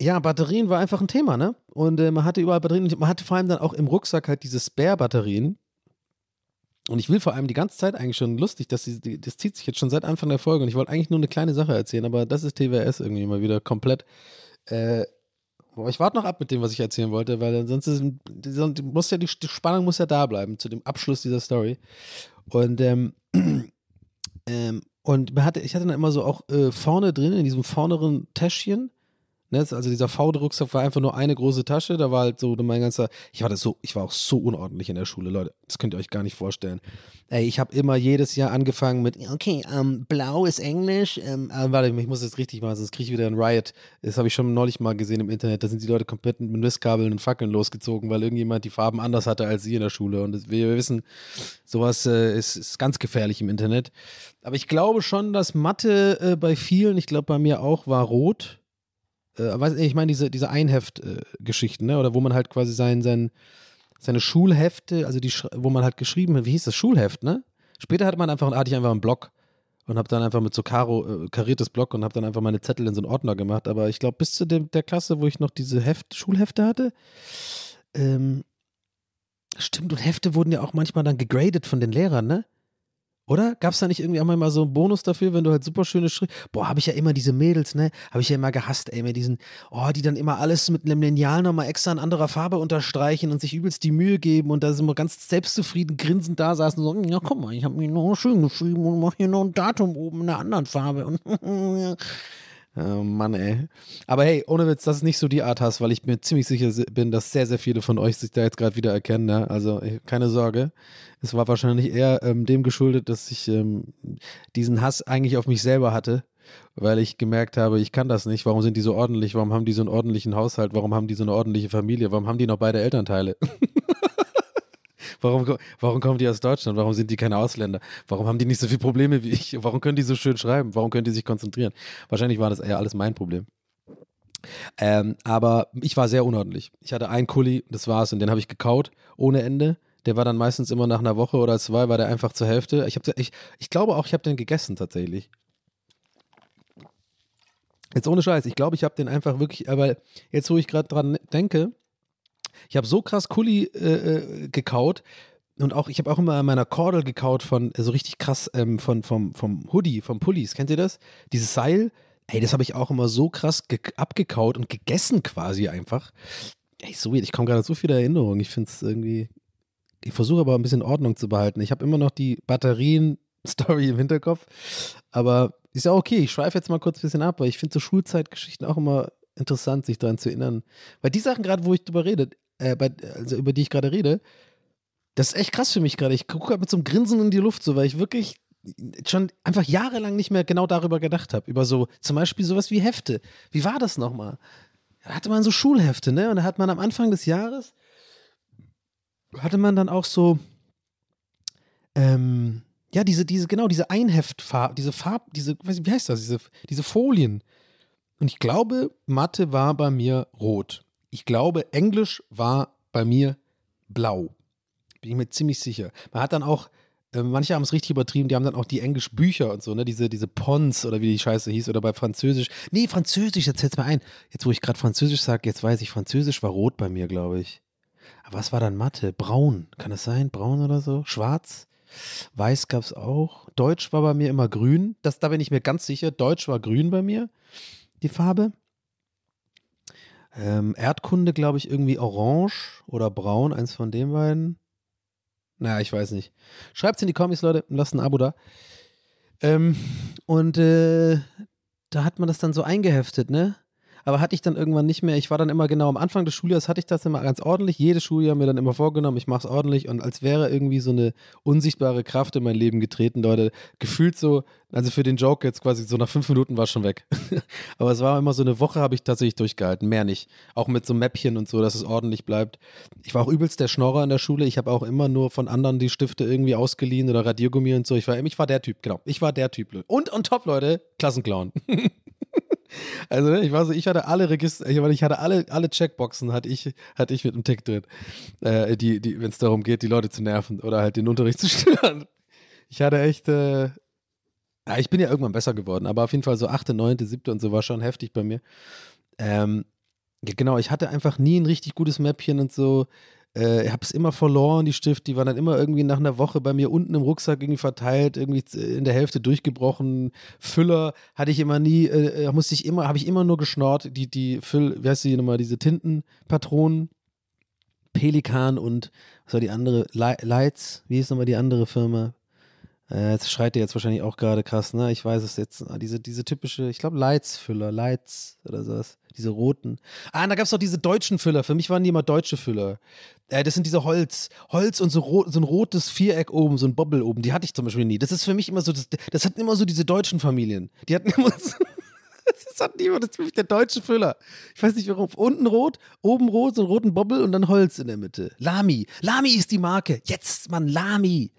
ja, Batterien war einfach ein Thema, ne? Und äh, man hatte überall Batterien. Man hatte vor allem dann auch im Rucksack halt diese Spare-Batterien. Und ich will vor allem die ganze Zeit eigentlich schon lustig, dass sie, das zieht sich jetzt schon seit Anfang der Folge und ich wollte eigentlich nur eine kleine Sache erzählen, aber das ist TWS irgendwie mal wieder komplett äh, aber ich warte noch ab mit dem, was ich erzählen wollte, weil sonst ist, muss ja die, die Spannung muss ja da bleiben zu dem Abschluss dieser Story. Und ähm, ähm, und man hatte, ich hatte dann immer so auch äh, vorne drin, in diesem vorneren Täschchen, Ne, also dieser V-Rucksack war einfach nur eine große Tasche, da war halt so mein ganzer, ich war das so, ich war auch so unordentlich in der Schule, Leute, das könnt ihr euch gar nicht vorstellen. Ey, ich habe immer jedes Jahr angefangen mit, okay, ähm, blau ist Englisch, ähm, äh, warte, ich muss das richtig machen, sonst kriege ich wieder ein Riot. Das habe ich schon neulich mal gesehen im Internet, da sind die Leute komplett mit Mistkabeln und Fackeln losgezogen, weil irgendjemand die Farben anders hatte als sie in der Schule und das, wir wissen, sowas äh, ist, ist ganz gefährlich im Internet. Aber ich glaube schon, dass Mathe äh, bei vielen, ich glaube bei mir auch, war rot äh, weiß, ich meine diese, diese Einheft-Geschichten, äh, ne? oder wo man halt quasi sein, sein, seine Schulhefte, also die, wo man halt geschrieben hat, wie hieß das, Schulheft, ne? Später hatte man einfach, hatte ich einfach einen Blog und habe dann einfach mit so Karo, äh, kariertes Block und habe dann einfach meine Zettel in so einen Ordner gemacht. Aber ich glaube, bis zu dem, der Klasse, wo ich noch diese Heft, Schulhefte hatte, ähm, stimmt, und Hefte wurden ja auch manchmal dann gegradet von den Lehrern, ne? Oder? Gab es da nicht irgendwie auch mal so einen Bonus dafür, wenn du halt super schöne Schrift. Boah, habe ich ja immer diese Mädels, ne? Habe ich ja immer gehasst, ey, mit diesen, oh, die dann immer alles mit einem Lineal nochmal extra in anderer Farbe unterstreichen und sich übelst die Mühe geben und da sind wir ganz selbstzufrieden grinsend da saßen und so, ja, guck mal, ich habe mir noch schön geschrieben und mache hier noch ein Datum oben in einer anderen Farbe. Oh Mann, ey. Aber hey, ohne Witz, das ist nicht so die Art Hass, weil ich mir ziemlich sicher bin, dass sehr, sehr viele von euch sich da jetzt gerade wieder erkennen. Ne? Also keine Sorge. Es war wahrscheinlich eher ähm, dem geschuldet, dass ich ähm, diesen Hass eigentlich auf mich selber hatte, weil ich gemerkt habe, ich kann das nicht. Warum sind die so ordentlich? Warum haben die so einen ordentlichen Haushalt? Warum haben die so eine ordentliche Familie? Warum haben die noch beide Elternteile? Warum, warum kommen die aus Deutschland? Warum sind die keine Ausländer? Warum haben die nicht so viele Probleme wie ich? Warum können die so schön schreiben? Warum können die sich konzentrieren? Wahrscheinlich war das eher alles mein Problem. Ähm, aber ich war sehr unordentlich. Ich hatte einen Kuli, das war's, und den habe ich gekaut, ohne Ende. Der war dann meistens immer nach einer Woche oder zwei, war der einfach zur Hälfte. Ich, hab, ich, ich glaube auch, ich habe den gegessen tatsächlich. Jetzt ohne Scheiß, ich glaube, ich habe den einfach wirklich, aber jetzt, wo ich gerade dran denke, ich habe so krass Kuli äh, äh, gekaut. Und auch, ich habe auch immer an meiner Kordel gekaut von, so richtig krass, ähm, von, vom, vom Hoodie, vom Pullis. Kennt ihr das? Dieses Seil, ey, das habe ich auch immer so krass abgekaut und gegessen quasi einfach. Ey, so weird. Ich komme gerade so viele Erinnerungen. Ich finde es irgendwie. Ich versuche aber ein bisschen Ordnung zu behalten. Ich habe immer noch die Batterien-Story im Hinterkopf. Aber Ist ja okay, ich schweife jetzt mal kurz ein bisschen ab, weil ich finde so Schulzeitgeschichten auch immer interessant, sich daran zu erinnern. Weil die Sachen gerade, wo ich drüber rede, äh, bei, also über die ich gerade rede, das ist echt krass für mich gerade. Ich gucke halt mit so einem Grinsen in die Luft, so, weil ich wirklich schon einfach jahrelang nicht mehr genau darüber gedacht habe. Über so, zum Beispiel sowas wie Hefte. Wie war das nochmal? Da hatte man so Schulhefte, ne? Und da hat man am Anfang des Jahres, hatte man dann auch so, ähm, ja, diese, diese, genau, diese Einheftfarb, diese Farb, diese, wie heißt das, diese, diese Folien. Und ich glaube, Mathe war bei mir rot. Ich glaube, Englisch war bei mir blau. Bin ich mir ziemlich sicher. Man hat dann auch, äh, manche haben es richtig übertrieben, die haben dann auch die Englischbücher und so, ne, diese, diese Pons oder wie die Scheiße hieß, oder bei Französisch. Nee, Französisch, jetzt fällt mir ein. Jetzt, wo ich gerade Französisch sage, jetzt weiß ich, Französisch war rot bei mir, glaube ich. Aber was war dann Mathe? Braun, kann das sein? Braun oder so? Schwarz? Weiß gab es auch. Deutsch war bei mir immer grün. Das, da bin ich mir ganz sicher. Deutsch war grün bei mir, die Farbe. Ähm, Erdkunde, glaube ich, irgendwie orange oder braun, eins von den beiden. Naja, ich weiß nicht. Schreibt es in die Kommis, Leute, lasst ein Abo da. Ähm, und äh, da hat man das dann so eingeheftet, ne? Aber hatte ich dann irgendwann nicht mehr. Ich war dann immer genau am Anfang des Schuljahres hatte ich das immer ganz ordentlich. Jedes Schuljahr mir dann immer vorgenommen, ich mache es ordentlich und als wäre irgendwie so eine unsichtbare Kraft in mein Leben getreten, Leute. Gefühlt so, also für den Joke jetzt quasi so nach fünf Minuten war es schon weg. aber es war immer so eine Woche, habe ich tatsächlich durchgehalten, mehr nicht. Auch mit so Mäppchen und so, dass es ordentlich bleibt. Ich war auch übelst der Schnorrer in der Schule. Ich habe auch immer nur von anderen die Stifte irgendwie ausgeliehen oder Radiergummi und so. Ich war, ich war der Typ, genau. Ich war der Typ. Und on top, Leute, Klassenclown. Also ne, ich war so, ich hatte alle Register, ich, hatte alle, alle Checkboxen hatte ich, hatte ich mit dem Tick drin, äh, die, die, wenn es darum geht, die Leute zu nerven oder halt den Unterricht zu stören. Ich hatte echt, äh, ja, ich bin ja irgendwann besser geworden, aber auf jeden Fall so achte, neunte, siebte und so war schon heftig bei mir. Ähm, ja, genau, ich hatte einfach nie ein richtig gutes Mäppchen und so. Äh, ich habe es immer verloren, die Stifte, die waren dann immer irgendwie nach einer Woche bei mir unten im Rucksack irgendwie verteilt, irgendwie in der Hälfte durchgebrochen. Füller hatte ich immer nie, äh, äh musste ich immer, habe ich immer nur geschnort, die, die Füll, wie heißt die nochmal, diese Tintenpatronen, Pelikan und was war die andere, Lights, wie hieß nochmal die andere Firma? Äh, jetzt schreit ihr jetzt wahrscheinlich auch gerade krass, ne? Ich weiß es jetzt. Ah, diese, diese typische, ich glaube, Lights-Füller, Lights oder sowas. Diese roten. Ah, und da gab es doch diese deutschen Füller. Für mich waren die immer deutsche Füller. Äh, das sind diese Holz. Holz und so, rot, so ein rotes Viereck oben, so ein Bobble oben. Die hatte ich zum Beispiel nie. Das ist für mich immer so, das, das hatten immer so diese deutschen Familien. Die hatten immer so. Das hat niemand, das ist für mich der deutsche Füller. Ich weiß nicht warum. Unten rot, oben rot, so einen roten Bobbel und dann Holz in der Mitte. Lami. Lami ist die Marke. Jetzt, Mann, Lami.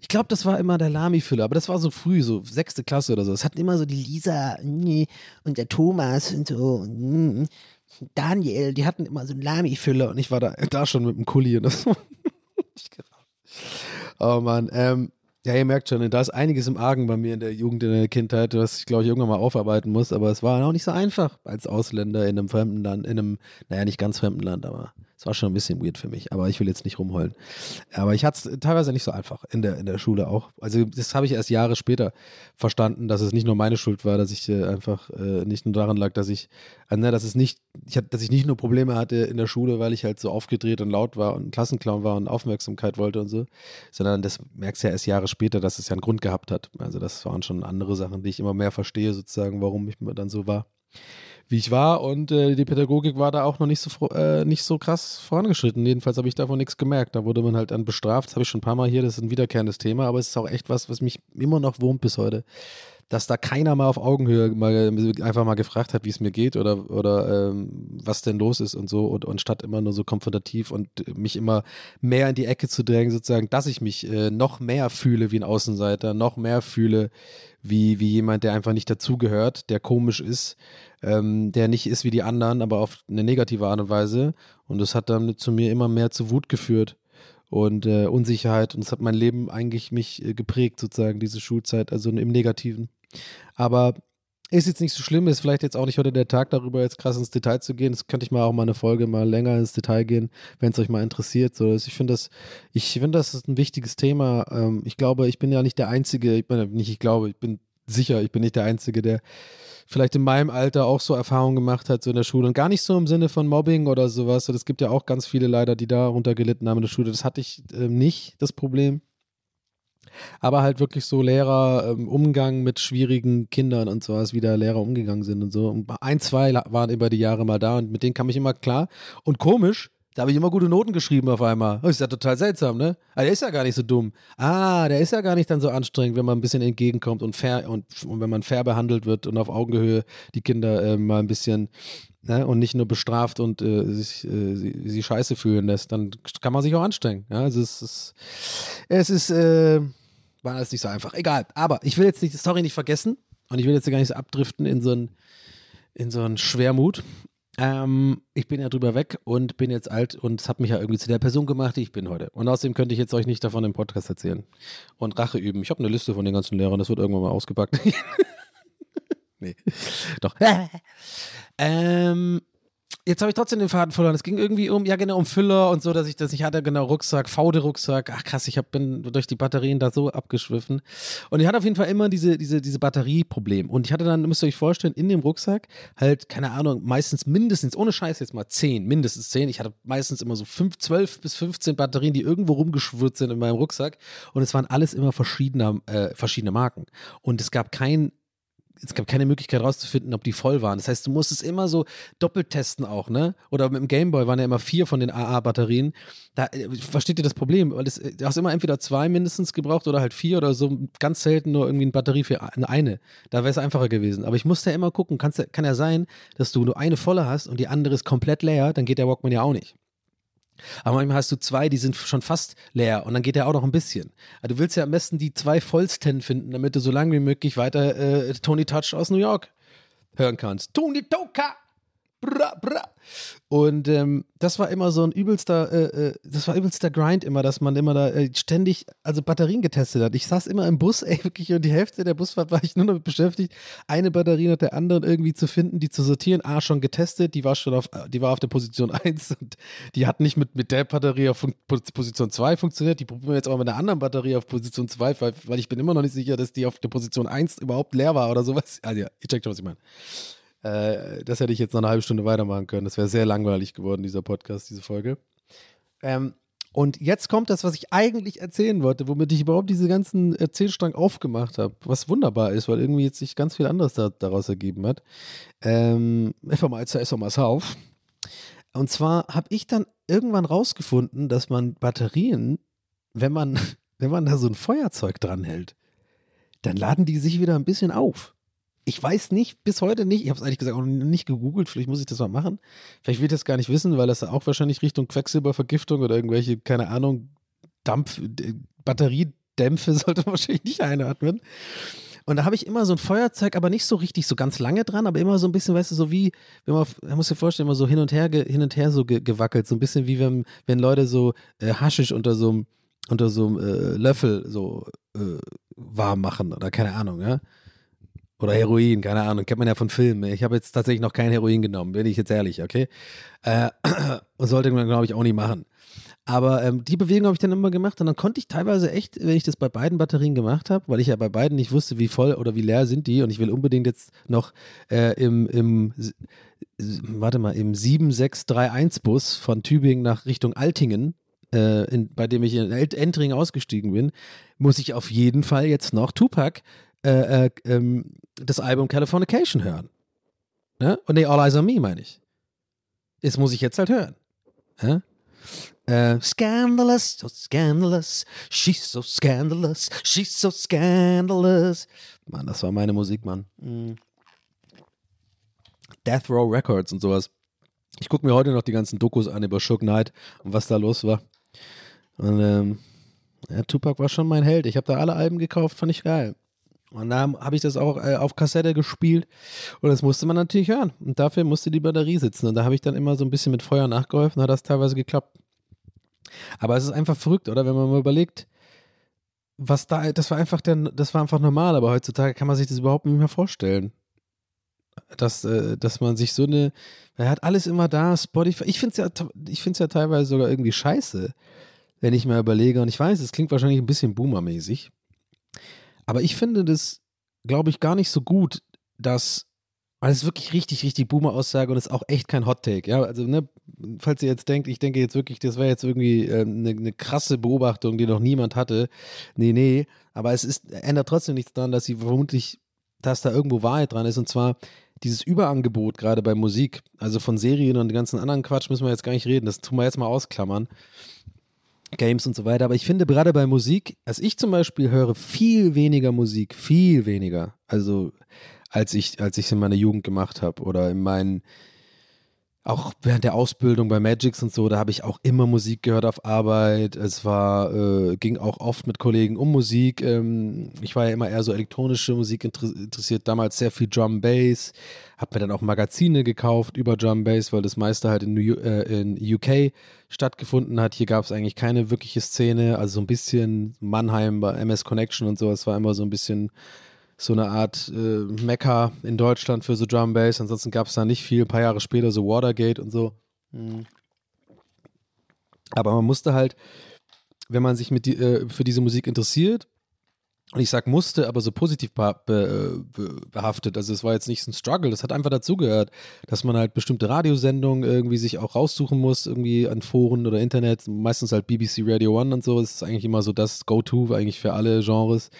Ich glaube, das war immer der Lami-Füller, aber das war so früh, so sechste Klasse oder so. Es hatten immer so die Lisa und der Thomas und so. Und Daniel, die hatten immer so einen Lami-Füller und ich war da, da schon mit dem Kuli und das. oh Mann, ähm, ja, ihr merkt schon, da ist einiges im Argen bei mir in der Jugend, in der Kindheit, was ich, glaube ich, irgendwann mal aufarbeiten muss. Aber es war auch nicht so einfach als Ausländer in einem fremden Land, in einem, naja, nicht ganz fremden Land, aber es war schon ein bisschen weird für mich, aber ich will jetzt nicht rumheulen. Aber ich hatte es teilweise nicht so einfach in der, in der Schule auch. Also das habe ich erst Jahre später verstanden, dass es nicht nur meine Schuld war, dass ich äh, einfach äh, nicht nur daran lag, dass ich, ne, dass es nicht, ich hatte, dass ich nicht nur Probleme hatte in der Schule, weil ich halt so aufgedreht und laut war und Klassenclown war und Aufmerksamkeit wollte und so, sondern das merkst du ja erst Jahre später, dass es ja einen Grund gehabt hat. Also das waren schon andere Sachen, die ich immer mehr verstehe, sozusagen, warum ich dann so war wie ich war und äh, die Pädagogik war da auch noch nicht so äh, nicht so krass vorangeschritten. Jedenfalls habe ich davon nichts gemerkt. Da wurde man halt dann bestraft. Das habe ich schon ein paar Mal hier. Das ist ein wiederkehrendes Thema, aber es ist auch echt was, was mich immer noch wurmt bis heute dass da keiner mal auf Augenhöhe mal einfach mal gefragt hat, wie es mir geht oder, oder ähm, was denn los ist und so und, und statt immer nur so konfrontativ und mich immer mehr in die Ecke zu drängen, sozusagen, dass ich mich äh, noch mehr fühle wie ein Außenseiter, noch mehr fühle wie, wie jemand, der einfach nicht dazugehört, der komisch ist, ähm, der nicht ist wie die anderen, aber auf eine negative Art und Weise. Und das hat dann zu mir immer mehr zu Wut geführt und äh, Unsicherheit und es hat mein Leben eigentlich mich äh, geprägt, sozusagen, diese Schulzeit, also im Negativen. Aber ist jetzt nicht so schlimm, ist vielleicht jetzt auch nicht heute der Tag, darüber jetzt krass ins Detail zu gehen. Das könnte ich mal auch mal eine Folge mal länger ins Detail gehen, wenn es euch mal interessiert. So, ich finde das, ich finde, das ist ein wichtiges Thema. Ähm, ich glaube, ich bin ja nicht der Einzige, ich bin nicht, ich glaube, ich bin sicher, ich bin nicht der Einzige, der vielleicht in meinem Alter auch so Erfahrungen gemacht hat, so in der Schule. Und gar nicht so im Sinne von Mobbing oder sowas. Es gibt ja auch ganz viele leider, die darunter gelitten haben in der Schule. Das hatte ich äh, nicht, das Problem. Aber halt wirklich so Lehrer, ähm, Umgang mit schwierigen Kindern und sowas, wie da Lehrer umgegangen sind und so. Und ein, zwei waren über die Jahre mal da und mit denen kam ich immer klar. Und komisch, da habe ich immer gute Noten geschrieben auf einmal. Das ist ja total seltsam, ne? Aber der ist ja gar nicht so dumm. Ah, der ist ja gar nicht dann so anstrengend, wenn man ein bisschen entgegenkommt und fair und, und wenn man fair behandelt wird und auf Augenhöhe die Kinder äh, mal ein bisschen ne? und nicht nur bestraft und äh, sich äh, sie, sie, scheiße fühlen lässt, dann kann man sich auch anstrengen. Ja? Also es ist, es ist, äh, war alles nicht so einfach. Egal. Aber ich will jetzt nicht, die Story nicht vergessen und ich will jetzt gar nicht so abdriften in so ein in so einen Schwermut. Ähm, ich bin ja drüber weg und bin jetzt alt und es hat mich ja irgendwie zu der Person gemacht, die ich bin heute. Und außerdem könnte ich jetzt euch nicht davon im Podcast erzählen und Rache üben. Ich habe eine Liste von den ganzen Lehrern, das wird irgendwann mal ausgepackt. nee, doch. ähm, Jetzt habe ich trotzdem den Faden verloren. Es ging irgendwie um, ja genau, um Füller und so, dass ich das nicht hatte, genau, Rucksack, Faude-Rucksack. Ach krass, ich hab, bin durch die Batterien da so abgeschwiffen. Und ich hatte auf jeden Fall immer diese, diese, diese Batterieproblem. Und ich hatte dann, müsst ihr euch vorstellen, in dem Rucksack halt, keine Ahnung, meistens mindestens, ohne Scheiß jetzt mal zehn, mindestens zehn. Ich hatte meistens immer so fünf, zwölf bis 15 Batterien, die irgendwo rumgeschwirrt sind in meinem Rucksack. Und es waren alles immer verschiedene, äh, verschiedene Marken. Und es gab kein es gab keine Möglichkeit rauszufinden, ob die voll waren. Das heißt, du musstest immer so doppelt testen auch, ne? Oder mit dem Gameboy waren ja immer vier von den AA-Batterien. Da äh, versteht ihr das Problem? Weil es, du hast immer entweder zwei mindestens gebraucht oder halt vier oder so ganz selten nur irgendwie eine Batterie für eine. Da wäre es einfacher gewesen. Aber ich musste ja immer gucken, kann ja sein, dass du nur eine volle hast und die andere ist komplett leer, dann geht der Walkman ja auch nicht. Aber manchmal hast du zwei, die sind schon fast leer und dann geht der auch noch ein bisschen. Also du willst ja am besten die zwei vollsten finden, damit du so lange wie möglich weiter äh, Tony Touch aus New York hören kannst. Tony Toka! Bra, bra. Und ähm, das war immer so ein übelster, äh, äh, das war übelster Grind immer, dass man immer da äh, ständig, also Batterien getestet hat. Ich saß immer im Bus, ey, wirklich, und die Hälfte der Busfahrt war ich nur damit beschäftigt, eine Batterie nach der anderen irgendwie zu finden, die zu sortieren. A, schon getestet, die war schon auf, die war auf der Position 1 und die hat nicht mit, mit der Batterie auf Position 2 funktioniert. Die probieren wir jetzt aber mit einer anderen Batterie auf Position 2, weil, weil ich bin immer noch nicht sicher, dass die auf der Position 1 überhaupt leer war oder sowas. Also ja, ihr checkt schon, was ich meine. Äh, das hätte ich jetzt noch eine halbe Stunde weitermachen können. Das wäre sehr langweilig geworden, dieser Podcast, diese Folge. Ähm, und jetzt kommt das, was ich eigentlich erzählen wollte, womit ich überhaupt diese ganzen Erzählstrang aufgemacht habe, was wunderbar ist, weil irgendwie jetzt sich ganz viel anderes da, daraus ergeben hat. Ähm, einfach mal zuerst mal auf. Und zwar habe ich dann irgendwann rausgefunden, dass man Batterien, wenn man, wenn man da so ein Feuerzeug dranhält, dann laden die sich wieder ein bisschen auf. Ich weiß nicht, bis heute nicht, ich habe es ehrlich gesagt auch nicht gegoogelt, vielleicht muss ich das mal machen. Vielleicht will ich das gar nicht wissen, weil das auch wahrscheinlich Richtung Quecksilbervergiftung oder irgendwelche, keine Ahnung, Dampf, Batteriedämpfe sollte man wahrscheinlich nicht einatmen. Und da habe ich immer so ein Feuerzeug, aber nicht so richtig, so ganz lange dran, aber immer so ein bisschen, weißt du, so wie, wenn man, man muss sich vorstellen, immer so hin und her, hin und her so gewackelt, so ein bisschen wie wenn, wenn Leute so äh, Haschisch unter so einem unter so äh, Löffel so äh, warm machen oder keine Ahnung, ja. Oder Heroin, keine Ahnung, kennt man ja von Filmen. Ich habe jetzt tatsächlich noch kein Heroin genommen, bin ich jetzt ehrlich, okay? Äh, sollte man, glaube ich, auch nicht machen. Aber ähm, die Bewegung habe ich dann immer gemacht und dann konnte ich teilweise echt, wenn ich das bei beiden Batterien gemacht habe, weil ich ja bei beiden nicht wusste, wie voll oder wie leer sind die und ich will unbedingt jetzt noch äh, im, im, warte mal, im 7631-Bus von Tübingen nach Richtung Altingen, äh, in, bei dem ich in Entring ausgestiegen bin, muss ich auf jeden Fall jetzt noch Tupac äh, äh, ähm, das Album Californication hören. Ne? Und nee, All Eyes on Me meine ich. Das muss ich jetzt halt hören. Ja? Uh, scandalous, so scandalous, she's so scandalous, she's so scandalous. Mann, das war meine Musik, Mann. Mm. Death Row Records und sowas. Ich gucke mir heute noch die ganzen Dokus an über Shook Knight und was da los war. Und ähm, ja, Tupac war schon mein Held. Ich habe da alle Alben gekauft, fand ich geil. Und da habe ich das auch äh, auf Kassette gespielt und das musste man natürlich hören. Und dafür musste die Batterie sitzen. Und da habe ich dann immer so ein bisschen mit Feuer nachgeholfen, hat das teilweise geklappt. Aber es ist einfach verrückt, oder? Wenn man mal überlegt, was da, das war einfach der, das war einfach normal, aber heutzutage kann man sich das überhaupt nicht mehr vorstellen. Dass, äh, dass man sich so eine, er hat alles immer da, Spotify. Ich finde es ja, ich finde es ja teilweise sogar irgendwie scheiße, wenn ich mal überlege. Und ich weiß, es klingt wahrscheinlich ein bisschen boomermäßig. Aber ich finde das, glaube ich, gar nicht so gut, dass das ist wirklich richtig, richtig Boomer-Aussage und ist auch echt kein Hot-Take. Ja, also, ne, falls ihr jetzt denkt, ich denke jetzt wirklich, das wäre jetzt irgendwie eine ähm, ne, ne krasse Beobachtung, die noch niemand hatte. Nee, nee. Aber es ist, ändert trotzdem nichts daran, dass sie vermutlich, dass da irgendwo Wahrheit dran ist. Und zwar dieses Überangebot, gerade bei Musik, also von Serien und den ganzen anderen Quatsch, müssen wir jetzt gar nicht reden. Das tun wir jetzt mal ausklammern. Games und so weiter. Aber ich finde gerade bei Musik, als ich zum Beispiel höre, viel weniger Musik, viel weniger. Also als ich, als ich es in meiner Jugend gemacht habe oder in meinen, auch während der Ausbildung bei Magix und so, da habe ich auch immer Musik gehört auf Arbeit. Es war, äh, ging auch oft mit Kollegen um Musik. Ähm, ich war ja immer eher so elektronische Musik interessiert, damals sehr viel Drum Bass, habe mir dann auch Magazine gekauft über Drum Bass, weil das meiste halt in, New, äh, in UK stattgefunden hat. Hier gab es eigentlich keine wirkliche Szene, also so ein bisschen Mannheim bei MS Connection und so, es war immer so ein bisschen so eine Art äh, Mekka in Deutschland für so Drum Bass. Ansonsten gab es da nicht viel. Ein paar Jahre später so Watergate und so. Mhm. Aber man musste halt, wenn man sich mit die, äh, für diese Musik interessiert, und ich sag musste, aber so positiv be be behaftet. Also es war jetzt nicht so ein Struggle, das hat einfach dazugehört, dass man halt bestimmte Radiosendungen irgendwie sich auch raussuchen muss, irgendwie an Foren oder Internet, meistens halt BBC Radio One und so. Das ist eigentlich immer so das Go-To eigentlich für alle Genres.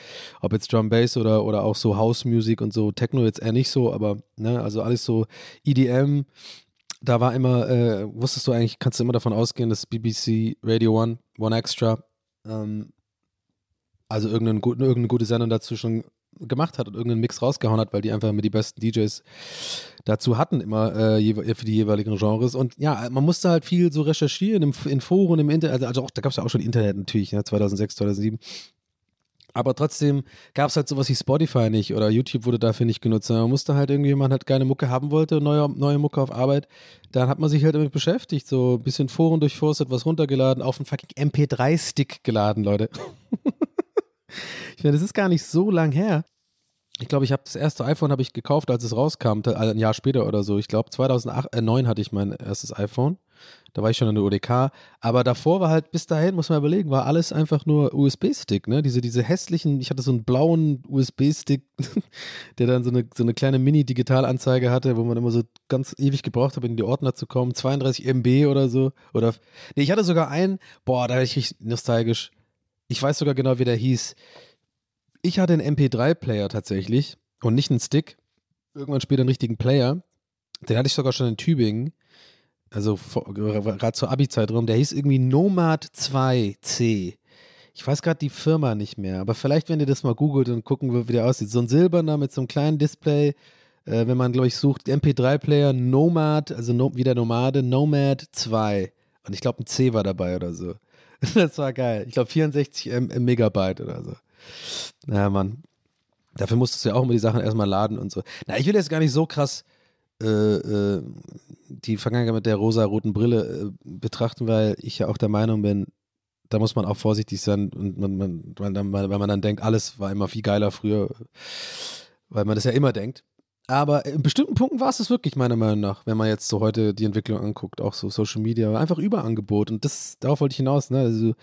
Ob jetzt Drum Bass oder, oder auch so House Music und so, Techno jetzt eher nicht so, aber ne, also alles so EDM. Da war immer, äh, wusstest du eigentlich, kannst du immer davon ausgehen, dass BBC Radio One, One Extra, ähm, also irgendeine, irgendeine gute Sendung dazu schon gemacht hat und irgendeinen Mix rausgehauen hat, weil die einfach immer die besten DJs dazu hatten, immer äh, für die jeweiligen Genres. Und ja, man musste halt viel so recherchieren im, in Foren, im Internet, also, also auch, da gab es ja auch schon Internet natürlich, ja, 2006, 2007. Aber trotzdem gab es halt sowas wie Spotify nicht oder YouTube wurde dafür nicht genutzt. Man musste halt irgendwie, man halt geile Mucke haben wollte, neue, neue Mucke auf Arbeit. Dann hat man sich halt damit beschäftigt, so ein bisschen Foren durchforstet, was runtergeladen, auf einen fucking MP3-Stick geladen, Leute. Ich meine, das ist gar nicht so lang her. Ich glaube, ich habe das erste iPhone habe ich gekauft, als es rauskam, ein Jahr später oder so. Ich glaube, 2009 hatte ich mein erstes iPhone. Da war ich schon in der UDK. Aber davor war halt, bis dahin, muss man überlegen, war alles einfach nur USB-Stick, ne? Diese, diese hässlichen, ich hatte so einen blauen USB-Stick, der dann so eine, so eine kleine Mini-Digitalanzeige hatte, wo man immer so ganz ewig gebraucht hat, in die Ordner zu kommen. 32 MB oder so. Oder, nee, ich hatte sogar einen, boah, da war ich richtig nostalgisch. Ich weiß sogar genau, wie der hieß. Ich hatte einen MP3-Player tatsächlich und nicht einen Stick. Irgendwann später einen richtigen Player. Den hatte ich sogar schon in Tübingen. Also gerade zur Abi-Zeit rum. Der hieß irgendwie Nomad 2C. Ich weiß gerade die Firma nicht mehr, aber vielleicht, wenn ihr das mal googelt und gucken, wie der aussieht. So ein silberner mit so einem kleinen Display. Äh, wenn man, glaube ich, sucht, MP3-Player Nomad, also no, wie der Nomade, Nomad 2. Und ich glaube, ein C war dabei oder so. das war geil. Ich glaube 64 M Megabyte oder so. Naja, Mann. Dafür musstest du ja auch immer die Sachen erstmal laden und so. Na, ich will jetzt gar nicht so krass äh, äh, die Vergangenheit mit der rosa-roten Brille äh, betrachten, weil ich ja auch der Meinung bin, da muss man auch vorsichtig sein und man, man, weil man dann denkt, alles war immer viel geiler früher, weil man das ja immer denkt. Aber in bestimmten Punkten war es das wirklich, meiner Meinung nach, wenn man jetzt so heute die Entwicklung anguckt, auch so Social Media, einfach Überangebot. Und das, darauf wollte ich hinaus. Ne? Also,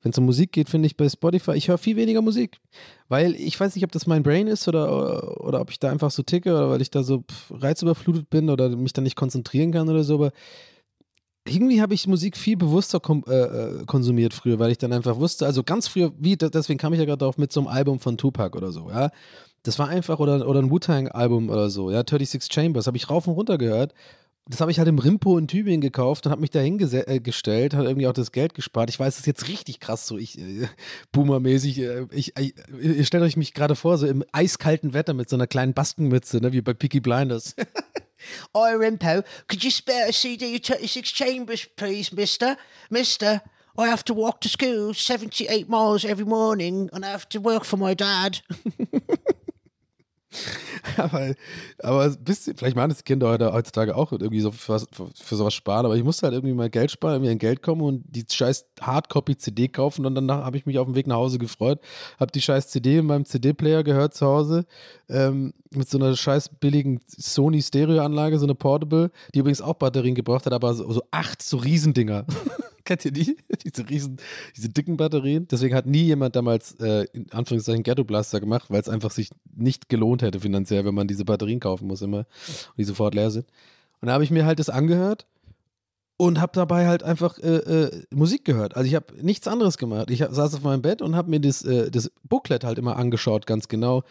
wenn es um Musik geht, finde ich bei Spotify, ich höre viel weniger Musik. Weil ich weiß nicht, ob das mein Brain ist oder, oder, ob ich da einfach so ticke oder weil ich da so reizüberflutet bin oder mich da nicht konzentrieren kann oder so. Aber irgendwie habe ich Musik viel bewusster äh, äh konsumiert früher, weil ich dann einfach wusste, also ganz früher, wie, deswegen kam ich ja gerade darauf mit so einem Album von Tupac oder so, ja. Das war einfach, oder, oder ein Wu-Tang-Album oder so, ja, 36 Chambers, habe ich rauf und runter gehört. Das habe ich halt im Rimpo in Tübingen gekauft und habe mich da hingestellt, äh, hat irgendwie auch das Geld gespart. Ich weiß, das ist jetzt richtig krass, so ich, äh, Boomer-mäßig. Äh, ich, ich, ihr stellt euch mich gerade vor, so im eiskalten Wetter mit so einer kleinen Baskenmütze, ne, wie bei Peaky Blinders. Oi, Rimpo, could you spare a CD of 36 Chambers, please, mister? Mister, I have to walk to school 78 miles every morning and I have to work for my dad. aber, aber bisschen, vielleicht machen das Kinder heute, heutzutage auch irgendwie so für, für, für, sowas sparen, aber ich musste halt irgendwie mal Geld sparen, irgendwie an Geld kommen und die scheiß Hardcopy-CD kaufen und danach habe ich mich auf dem Weg nach Hause gefreut, habe die scheiß CD in meinem CD-Player gehört zu Hause ähm, mit so einer scheiß billigen Sony Stereo-Anlage, so eine Portable, die übrigens auch Batterien gebraucht hat, aber so, so acht so Riesendinger. Kennt ihr die? Diese riesen, diese dicken Batterien. Deswegen hat nie jemand damals äh, in Anführungszeichen Ghetto Blaster gemacht, weil es einfach sich nicht gelohnt hätte finanziell, wenn man diese Batterien kaufen muss immer und die sofort leer sind. Und da habe ich mir halt das angehört und habe dabei halt einfach äh, äh, Musik gehört. Also ich habe nichts anderes gemacht. Ich hab, saß auf meinem Bett und habe mir das, äh, das Booklet halt immer angeschaut, ganz genau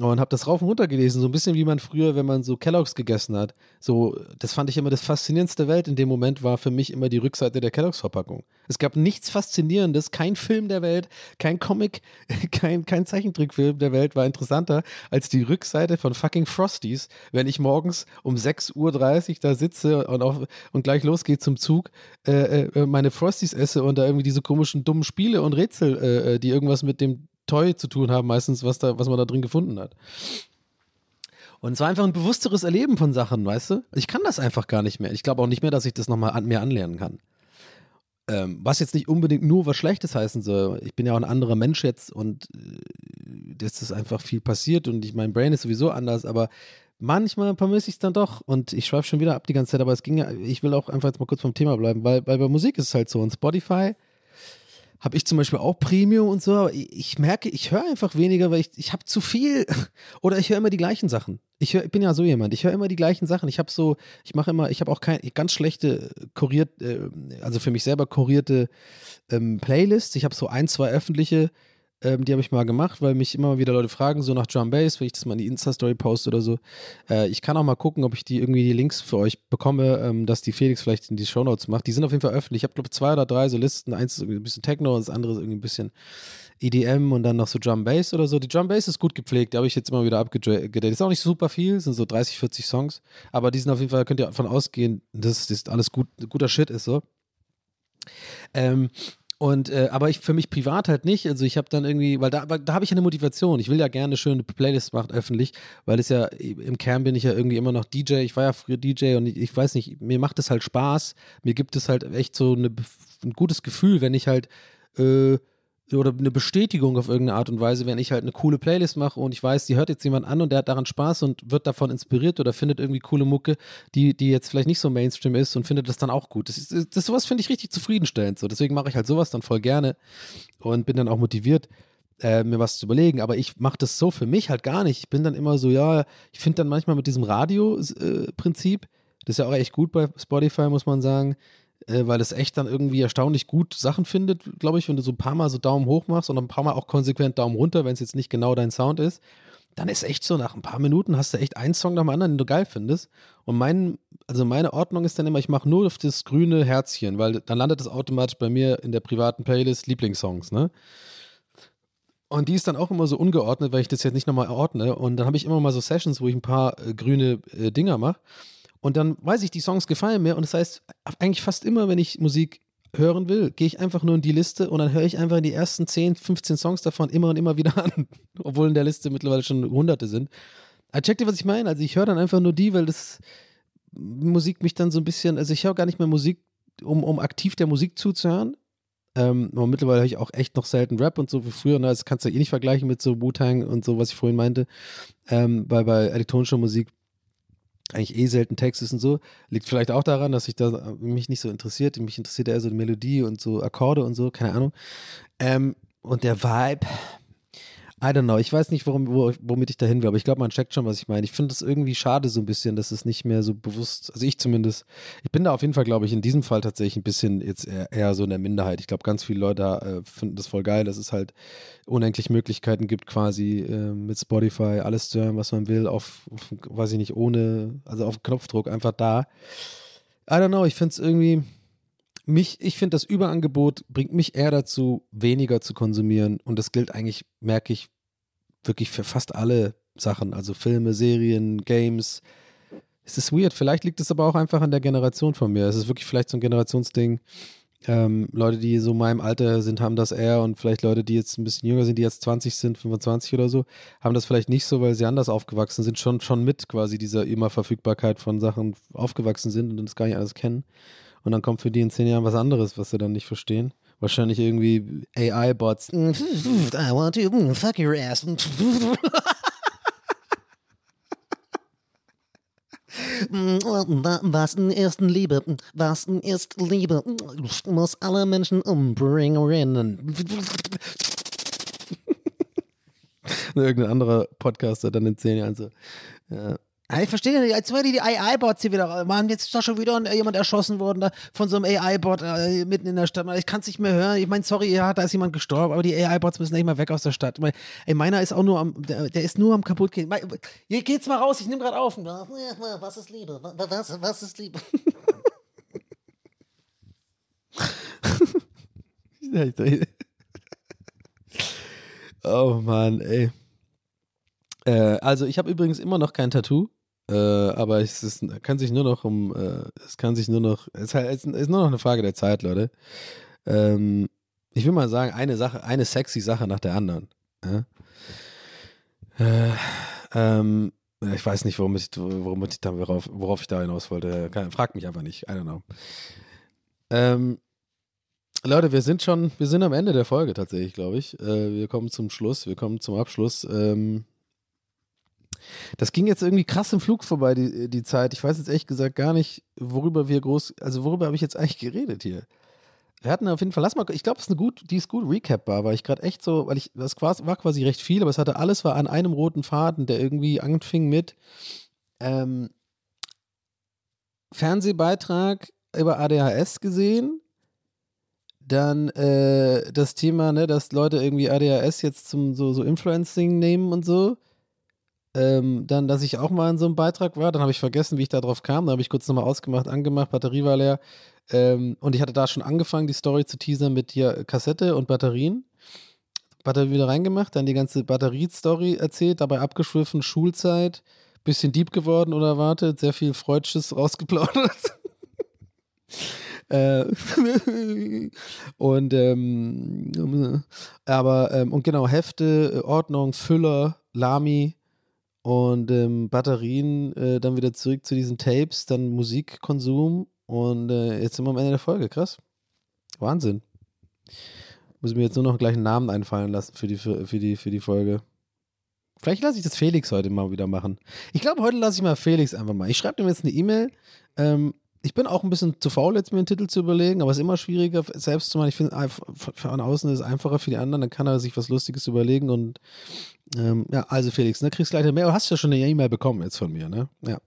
und habe das rauf und runter gelesen, so ein bisschen wie man früher, wenn man so Kelloggs gegessen hat. So, das fand ich immer das Faszinierendste der Welt. In dem Moment war für mich immer die Rückseite der Kelloggs-Verpackung. Es gab nichts Faszinierendes, kein Film der Welt, kein Comic, kein, kein Zeichentrickfilm der Welt war interessanter als die Rückseite von fucking Frosties, wenn ich morgens um 6.30 Uhr da sitze und, auf, und gleich losgeht zum Zug, äh, äh, meine Frosties esse und da irgendwie diese komischen dummen Spiele und Rätsel, äh, äh die irgendwas mit dem Toy zu tun haben, meistens, was, da, was man da drin gefunden hat. Und es war einfach ein bewussteres Erleben von Sachen, weißt du? Ich kann das einfach gar nicht mehr. Ich glaube auch nicht mehr, dass ich das nochmal an, mehr anlernen kann. Ähm, was jetzt nicht unbedingt nur was Schlechtes heißen soll. Ich bin ja auch ein anderer Mensch jetzt und äh, das ist einfach viel passiert und ich, mein Brain ist sowieso anders, aber manchmal vermisse ich es dann doch und ich schreibe schon wieder ab die ganze Zeit, aber es ging ja, ich will auch einfach jetzt mal kurz vom Thema bleiben, weil, weil bei Musik ist es halt so und Spotify habe ich zum Beispiel auch Premium und so, aber ich, merke, ich höre einfach weniger, weil ich, ich habe zu viel oder ich höre immer die gleichen Sachen. Ich, hör, ich bin ja so jemand, ich höre immer die gleichen Sachen. Ich habe so, ich mache immer, ich habe auch kein, ganz schlechte kuriert, äh, also für mich selber kurierte ähm, Playlists. Ich habe so ein, zwei öffentliche ähm, die habe ich mal gemacht, weil mich immer wieder Leute fragen, so nach Drum Bass, wenn ich das mal in die Insta-Story poste oder so. Äh, ich kann auch mal gucken, ob ich die irgendwie die Links für euch bekomme, ähm, dass die Felix vielleicht in die Shownotes macht. Die sind auf jeden Fall öffentlich. Ich habe, glaube zwei oder drei so Listen. Eins ist irgendwie ein bisschen Techno das andere ist irgendwie ein bisschen EDM und dann noch so Drum Bass oder so. Die Drum Bass ist gut gepflegt, da habe ich jetzt immer wieder abgedatet. Ist auch nicht super viel, sind so 30, 40 Songs, aber die sind auf jeden Fall, könnt ihr davon ausgehen, dass das alles gut, guter Shit ist so. Ähm, und äh, aber ich für mich privat halt nicht. Also ich habe dann irgendwie, weil da, da habe ich ja eine Motivation. Ich will ja gerne schöne Playlists machen öffentlich, weil es ja im Kern bin ich ja irgendwie immer noch DJ. Ich war ja früher DJ und ich, ich weiß nicht, mir macht es halt Spaß. Mir gibt es halt echt so eine, ein gutes Gefühl, wenn ich halt äh, oder eine Bestätigung auf irgendeine Art und Weise, wenn ich halt eine coole Playlist mache und ich weiß, die hört jetzt jemand an und der hat daran Spaß und wird davon inspiriert oder findet irgendwie coole Mucke, die, die jetzt vielleicht nicht so Mainstream ist und findet das dann auch gut. Das, ist, das sowas finde ich richtig zufriedenstellend. So. Deswegen mache ich halt sowas dann voll gerne und bin dann auch motiviert, äh, mir was zu überlegen. Aber ich mache das so für mich halt gar nicht. Ich bin dann immer so, ja, ich finde dann manchmal mit diesem Radio-Prinzip, äh, das ist ja auch echt gut bei Spotify, muss man sagen äh, weil es echt dann irgendwie erstaunlich gut Sachen findet, glaube ich, wenn du so ein paar Mal so Daumen hoch machst und ein paar Mal auch konsequent Daumen runter, wenn es jetzt nicht genau dein Sound ist, dann ist echt so, nach ein paar Minuten hast du echt einen Song nach dem anderen, den du geil findest. Und mein, also meine Ordnung ist dann immer, ich mache nur auf das grüne Herzchen, weil dann landet es automatisch bei mir in der privaten Playlist Lieblingssongs, ne? Und die ist dann auch immer so ungeordnet, weil ich das jetzt nicht nochmal ordne. Und dann habe ich immer mal so Sessions, wo ich ein paar äh, grüne äh, Dinger mache. Und dann weiß ich, die Songs gefallen mir. Und das heißt, eigentlich fast immer, wenn ich Musik hören will, gehe ich einfach nur in die Liste und dann höre ich einfach die ersten 10, 15 Songs davon immer und immer wieder an. Obwohl in der Liste mittlerweile schon hunderte sind. Aber checkt ihr, was ich meine? Also ich höre dann einfach nur die, weil das Musik mich dann so ein bisschen, also ich höre gar nicht mehr Musik, um, um aktiv der Musik zuzuhören. Ähm, aber mittlerweile höre ich auch echt noch selten Rap und so wie früher. Ne? Das kannst du eh nicht vergleichen mit so Wu-Tang und so, was ich vorhin meinte. Ähm, weil bei elektronischer Musik eigentlich eh selten Text ist und so. Liegt vielleicht auch daran, dass ich da mich nicht so interessiert. Mich interessiert eher so die Melodie und so Akkorde und so, keine Ahnung. Ähm, und der Vibe, I don't know. Ich weiß nicht, warum, wo, womit ich dahin will, aber ich glaube, man checkt schon, was ich meine. Ich finde es irgendwie schade so ein bisschen, dass es nicht mehr so bewusst, also ich zumindest, ich bin da auf jeden Fall, glaube ich, in diesem Fall tatsächlich ein bisschen jetzt eher, eher so in der Minderheit. Ich glaube, ganz viele Leute äh, finden das voll geil, dass es halt unendlich Möglichkeiten gibt, quasi äh, mit Spotify alles zu hören, was man will, auf, auf, weiß ich nicht, ohne, also auf Knopfdruck einfach da. I don't know, ich finde es irgendwie, mich, ich finde, das Überangebot bringt mich eher dazu, weniger zu konsumieren. Und das gilt eigentlich, merke ich, wirklich für fast alle Sachen. Also Filme, Serien, Games. Es ist weird. Vielleicht liegt es aber auch einfach an der Generation von mir. Es ist wirklich vielleicht so ein Generationsding. Ähm, Leute, die so meinem Alter sind, haben das eher und vielleicht Leute, die jetzt ein bisschen jünger sind, die jetzt 20 sind, 25 oder so, haben das vielleicht nicht so, weil sie anders aufgewachsen sind, schon, schon mit quasi dieser immer Verfügbarkeit von Sachen aufgewachsen sind und das gar nicht alles kennen. Und dann kommt für die in zehn Jahren was anderes, was sie dann nicht verstehen. Wahrscheinlich irgendwie AI-Bots. I want to fuck your ass. Was in ersten Liebe, was in ersten Liebe, muss alle Menschen umbringen. Irgendein anderer Podcaster dann in zehn Jahren so. Ja. Ja, Ich verstehe nicht, als wäre die AI-Bots hier wieder. Mann, jetzt ist doch schon wieder jemand erschossen worden da, von so einem AI-Bot äh, mitten in der Stadt. Ich kann es nicht mehr hören. Ich meine, sorry, ja, da ist jemand gestorben, aber die AI-Bots müssen nicht mal weg aus der Stadt. Ich mein, ey, meiner ist auch nur am, der, der ist nur am kaputt gehen. Hier geht's mal raus, ich nehme gerade auf. Was ist Liebe? Was, was ist Liebe? oh Mann, ey. Äh, also ich habe übrigens immer noch kein Tattoo, äh, aber es ist, kann sich nur noch um, äh, es kann sich nur noch, es ist, nur noch eine Frage der Zeit, Leute. Ähm, ich will mal sagen, eine Sache, eine sexy Sache nach der anderen. Ja? Äh, ähm, ich weiß nicht, worum ich, worum ich da, worauf, worauf ich da hinaus wollte. Fragt mich einfach nicht. I don't know. Ähm, Leute, wir sind schon, wir sind am Ende der Folge tatsächlich, glaube ich. Äh, wir kommen zum Schluss, wir kommen zum Abschluss. Ähm, das ging jetzt irgendwie krass im Flug vorbei, die, die Zeit. Ich weiß jetzt ehrlich gesagt gar nicht, worüber wir groß, also worüber habe ich jetzt eigentlich geredet hier? Wir hatten auf jeden Fall, lass mal, ich glaube, es ist eine gut, die ist gut recapbar, weil ich gerade echt so, weil ich, das war quasi recht viel, aber es hatte alles war an einem roten Faden, der irgendwie anfing mit ähm, Fernsehbeitrag über ADHS gesehen, dann äh, das Thema, ne, dass Leute irgendwie ADHS jetzt zum so, so Influencing nehmen und so. Ähm, dann, dass ich auch mal in so einem Beitrag war, dann habe ich vergessen, wie ich da drauf kam. Dann habe ich kurz nochmal ausgemacht, angemacht, Batterie war leer. Ähm, und ich hatte da schon angefangen, die Story zu teasern mit hier Kassette und Batterien. Batterie wieder reingemacht, dann die ganze Batterie-Story erzählt, dabei abgeschwiffen, Schulzeit, bisschen deep geworden oder erwartet, sehr viel Freudsches rausgeplaudert. Äh, und ähm, aber ähm, und genau Hefte, Ordnung, Füller, Lami und ähm, Batterien, äh, dann wieder zurück zu diesen Tapes, dann Musikkonsum und äh, jetzt sind wir am Ende der Folge, krass. Wahnsinn. Muss ich mir jetzt nur noch gleich einen Namen einfallen lassen für die, für, für die, für die Folge. Vielleicht lasse ich das Felix heute mal wieder machen. Ich glaube, heute lasse ich mal Felix einfach mal. Ich schreibe ihm jetzt eine E-Mail. Ähm, ich bin auch ein bisschen zu faul, jetzt mir einen Titel zu überlegen, aber es ist immer schwieriger, selbst zu machen. Ich finde, einfach- von außen ist es einfacher für die anderen, dann kann er sich was Lustiges überlegen und ähm, ja, also Felix, ne, kriegst gleich eine Mail. Du hast ja schon eine E-Mail bekommen jetzt von mir, ne? Ja.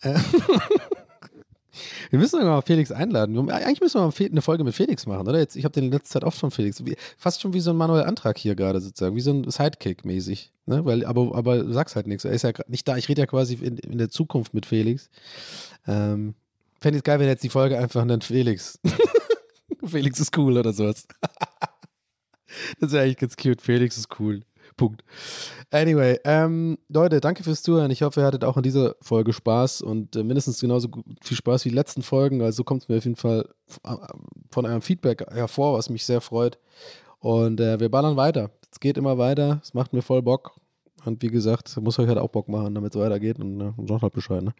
Äh, wir müssen mal Felix einladen. Eigentlich müssen wir mal eine Folge mit Felix machen, oder? Jetzt, ich habe den in letzter Zeit oft von Felix. Fast schon wie so ein manueller Antrag hier gerade sozusagen, wie so ein Sidekick mäßig. Ne? Weil, aber, aber du sagst halt nichts. Er ist ja nicht da. Ich rede ja quasi in, in der Zukunft mit Felix. Ähm, Fände ich geil, wenn jetzt die Folge einfach nennt Felix. Felix ist cool oder sowas. das wäre eigentlich ganz cute. Felix ist cool. Punkt. Anyway, ähm, Leute, danke fürs Zuhören. Ich hoffe, ihr hattet auch in dieser Folge Spaß und äh, mindestens genauso viel Spaß wie die letzten Folgen. Also kommt es mir auf jeden Fall äh, von eurem Feedback hervor, was mich sehr freut. Und äh, wir ballern weiter. Es geht immer weiter. Es macht mir voll Bock. Und wie gesagt, muss euch halt auch Bock machen, damit es weitergeht. Und, ne, sagt halt Bescheid, ne?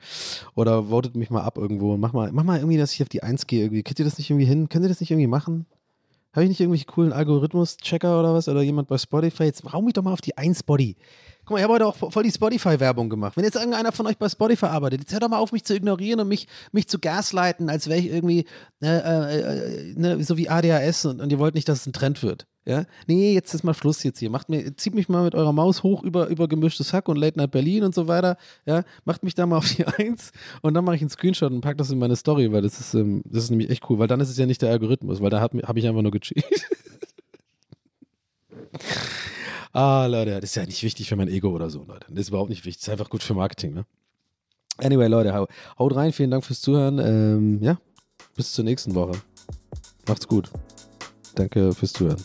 Oder votet mich mal ab irgendwo und mach mal, mach mal irgendwie, dass ich auf die Eins gehe irgendwie. Könnt ihr das nicht irgendwie hin? Könnt ihr das nicht irgendwie machen? Habe ich nicht irgendwelche coolen Algorithmus-Checker oder was? Oder jemand bei Spotify? Jetzt raum mich doch mal auf die Eins Body. Guck mal, ich habe heute auch voll die Spotify-Werbung gemacht. Wenn jetzt irgendeiner von euch bei Spotify arbeitet, jetzt hört doch mal auf, mich zu ignorieren und mich, mich zu gaslighten, als wäre ich irgendwie äh, äh, äh, ne, so wie ADHS und, und ihr wollt nicht, dass es ein Trend wird. Ja? Nee, jetzt ist mal Schluss jetzt hier. Macht mir, zieht mich mal mit eurer Maus hoch über, über gemischtes Hack und Late Night Berlin und so weiter. Ja? Macht mich da mal auf die Eins und dann mache ich einen Screenshot und pack das in meine Story, weil das ist, ähm, das ist nämlich echt cool, weil dann ist es ja nicht der Algorithmus, weil da habe hab ich einfach nur gecheatet. Ah, Leute, das ist ja nicht wichtig für mein Ego oder so, Leute. Das ist überhaupt nicht wichtig. Das ist einfach gut für Marketing, ne? Anyway, Leute, hau, haut rein. Vielen Dank fürs Zuhören. Ähm, ja, bis zur nächsten Woche. Macht's gut. Danke fürs Zuhören.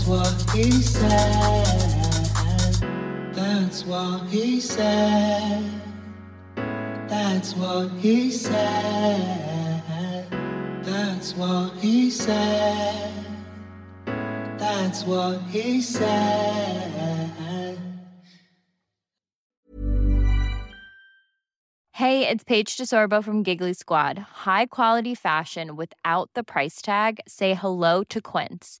That's what he said. That's what he said. That's what he said. That's what he said. That's what he said. Hey, it's Paige DeSorbo from Giggly Squad. High quality fashion without the price tag. Say hello to Quince.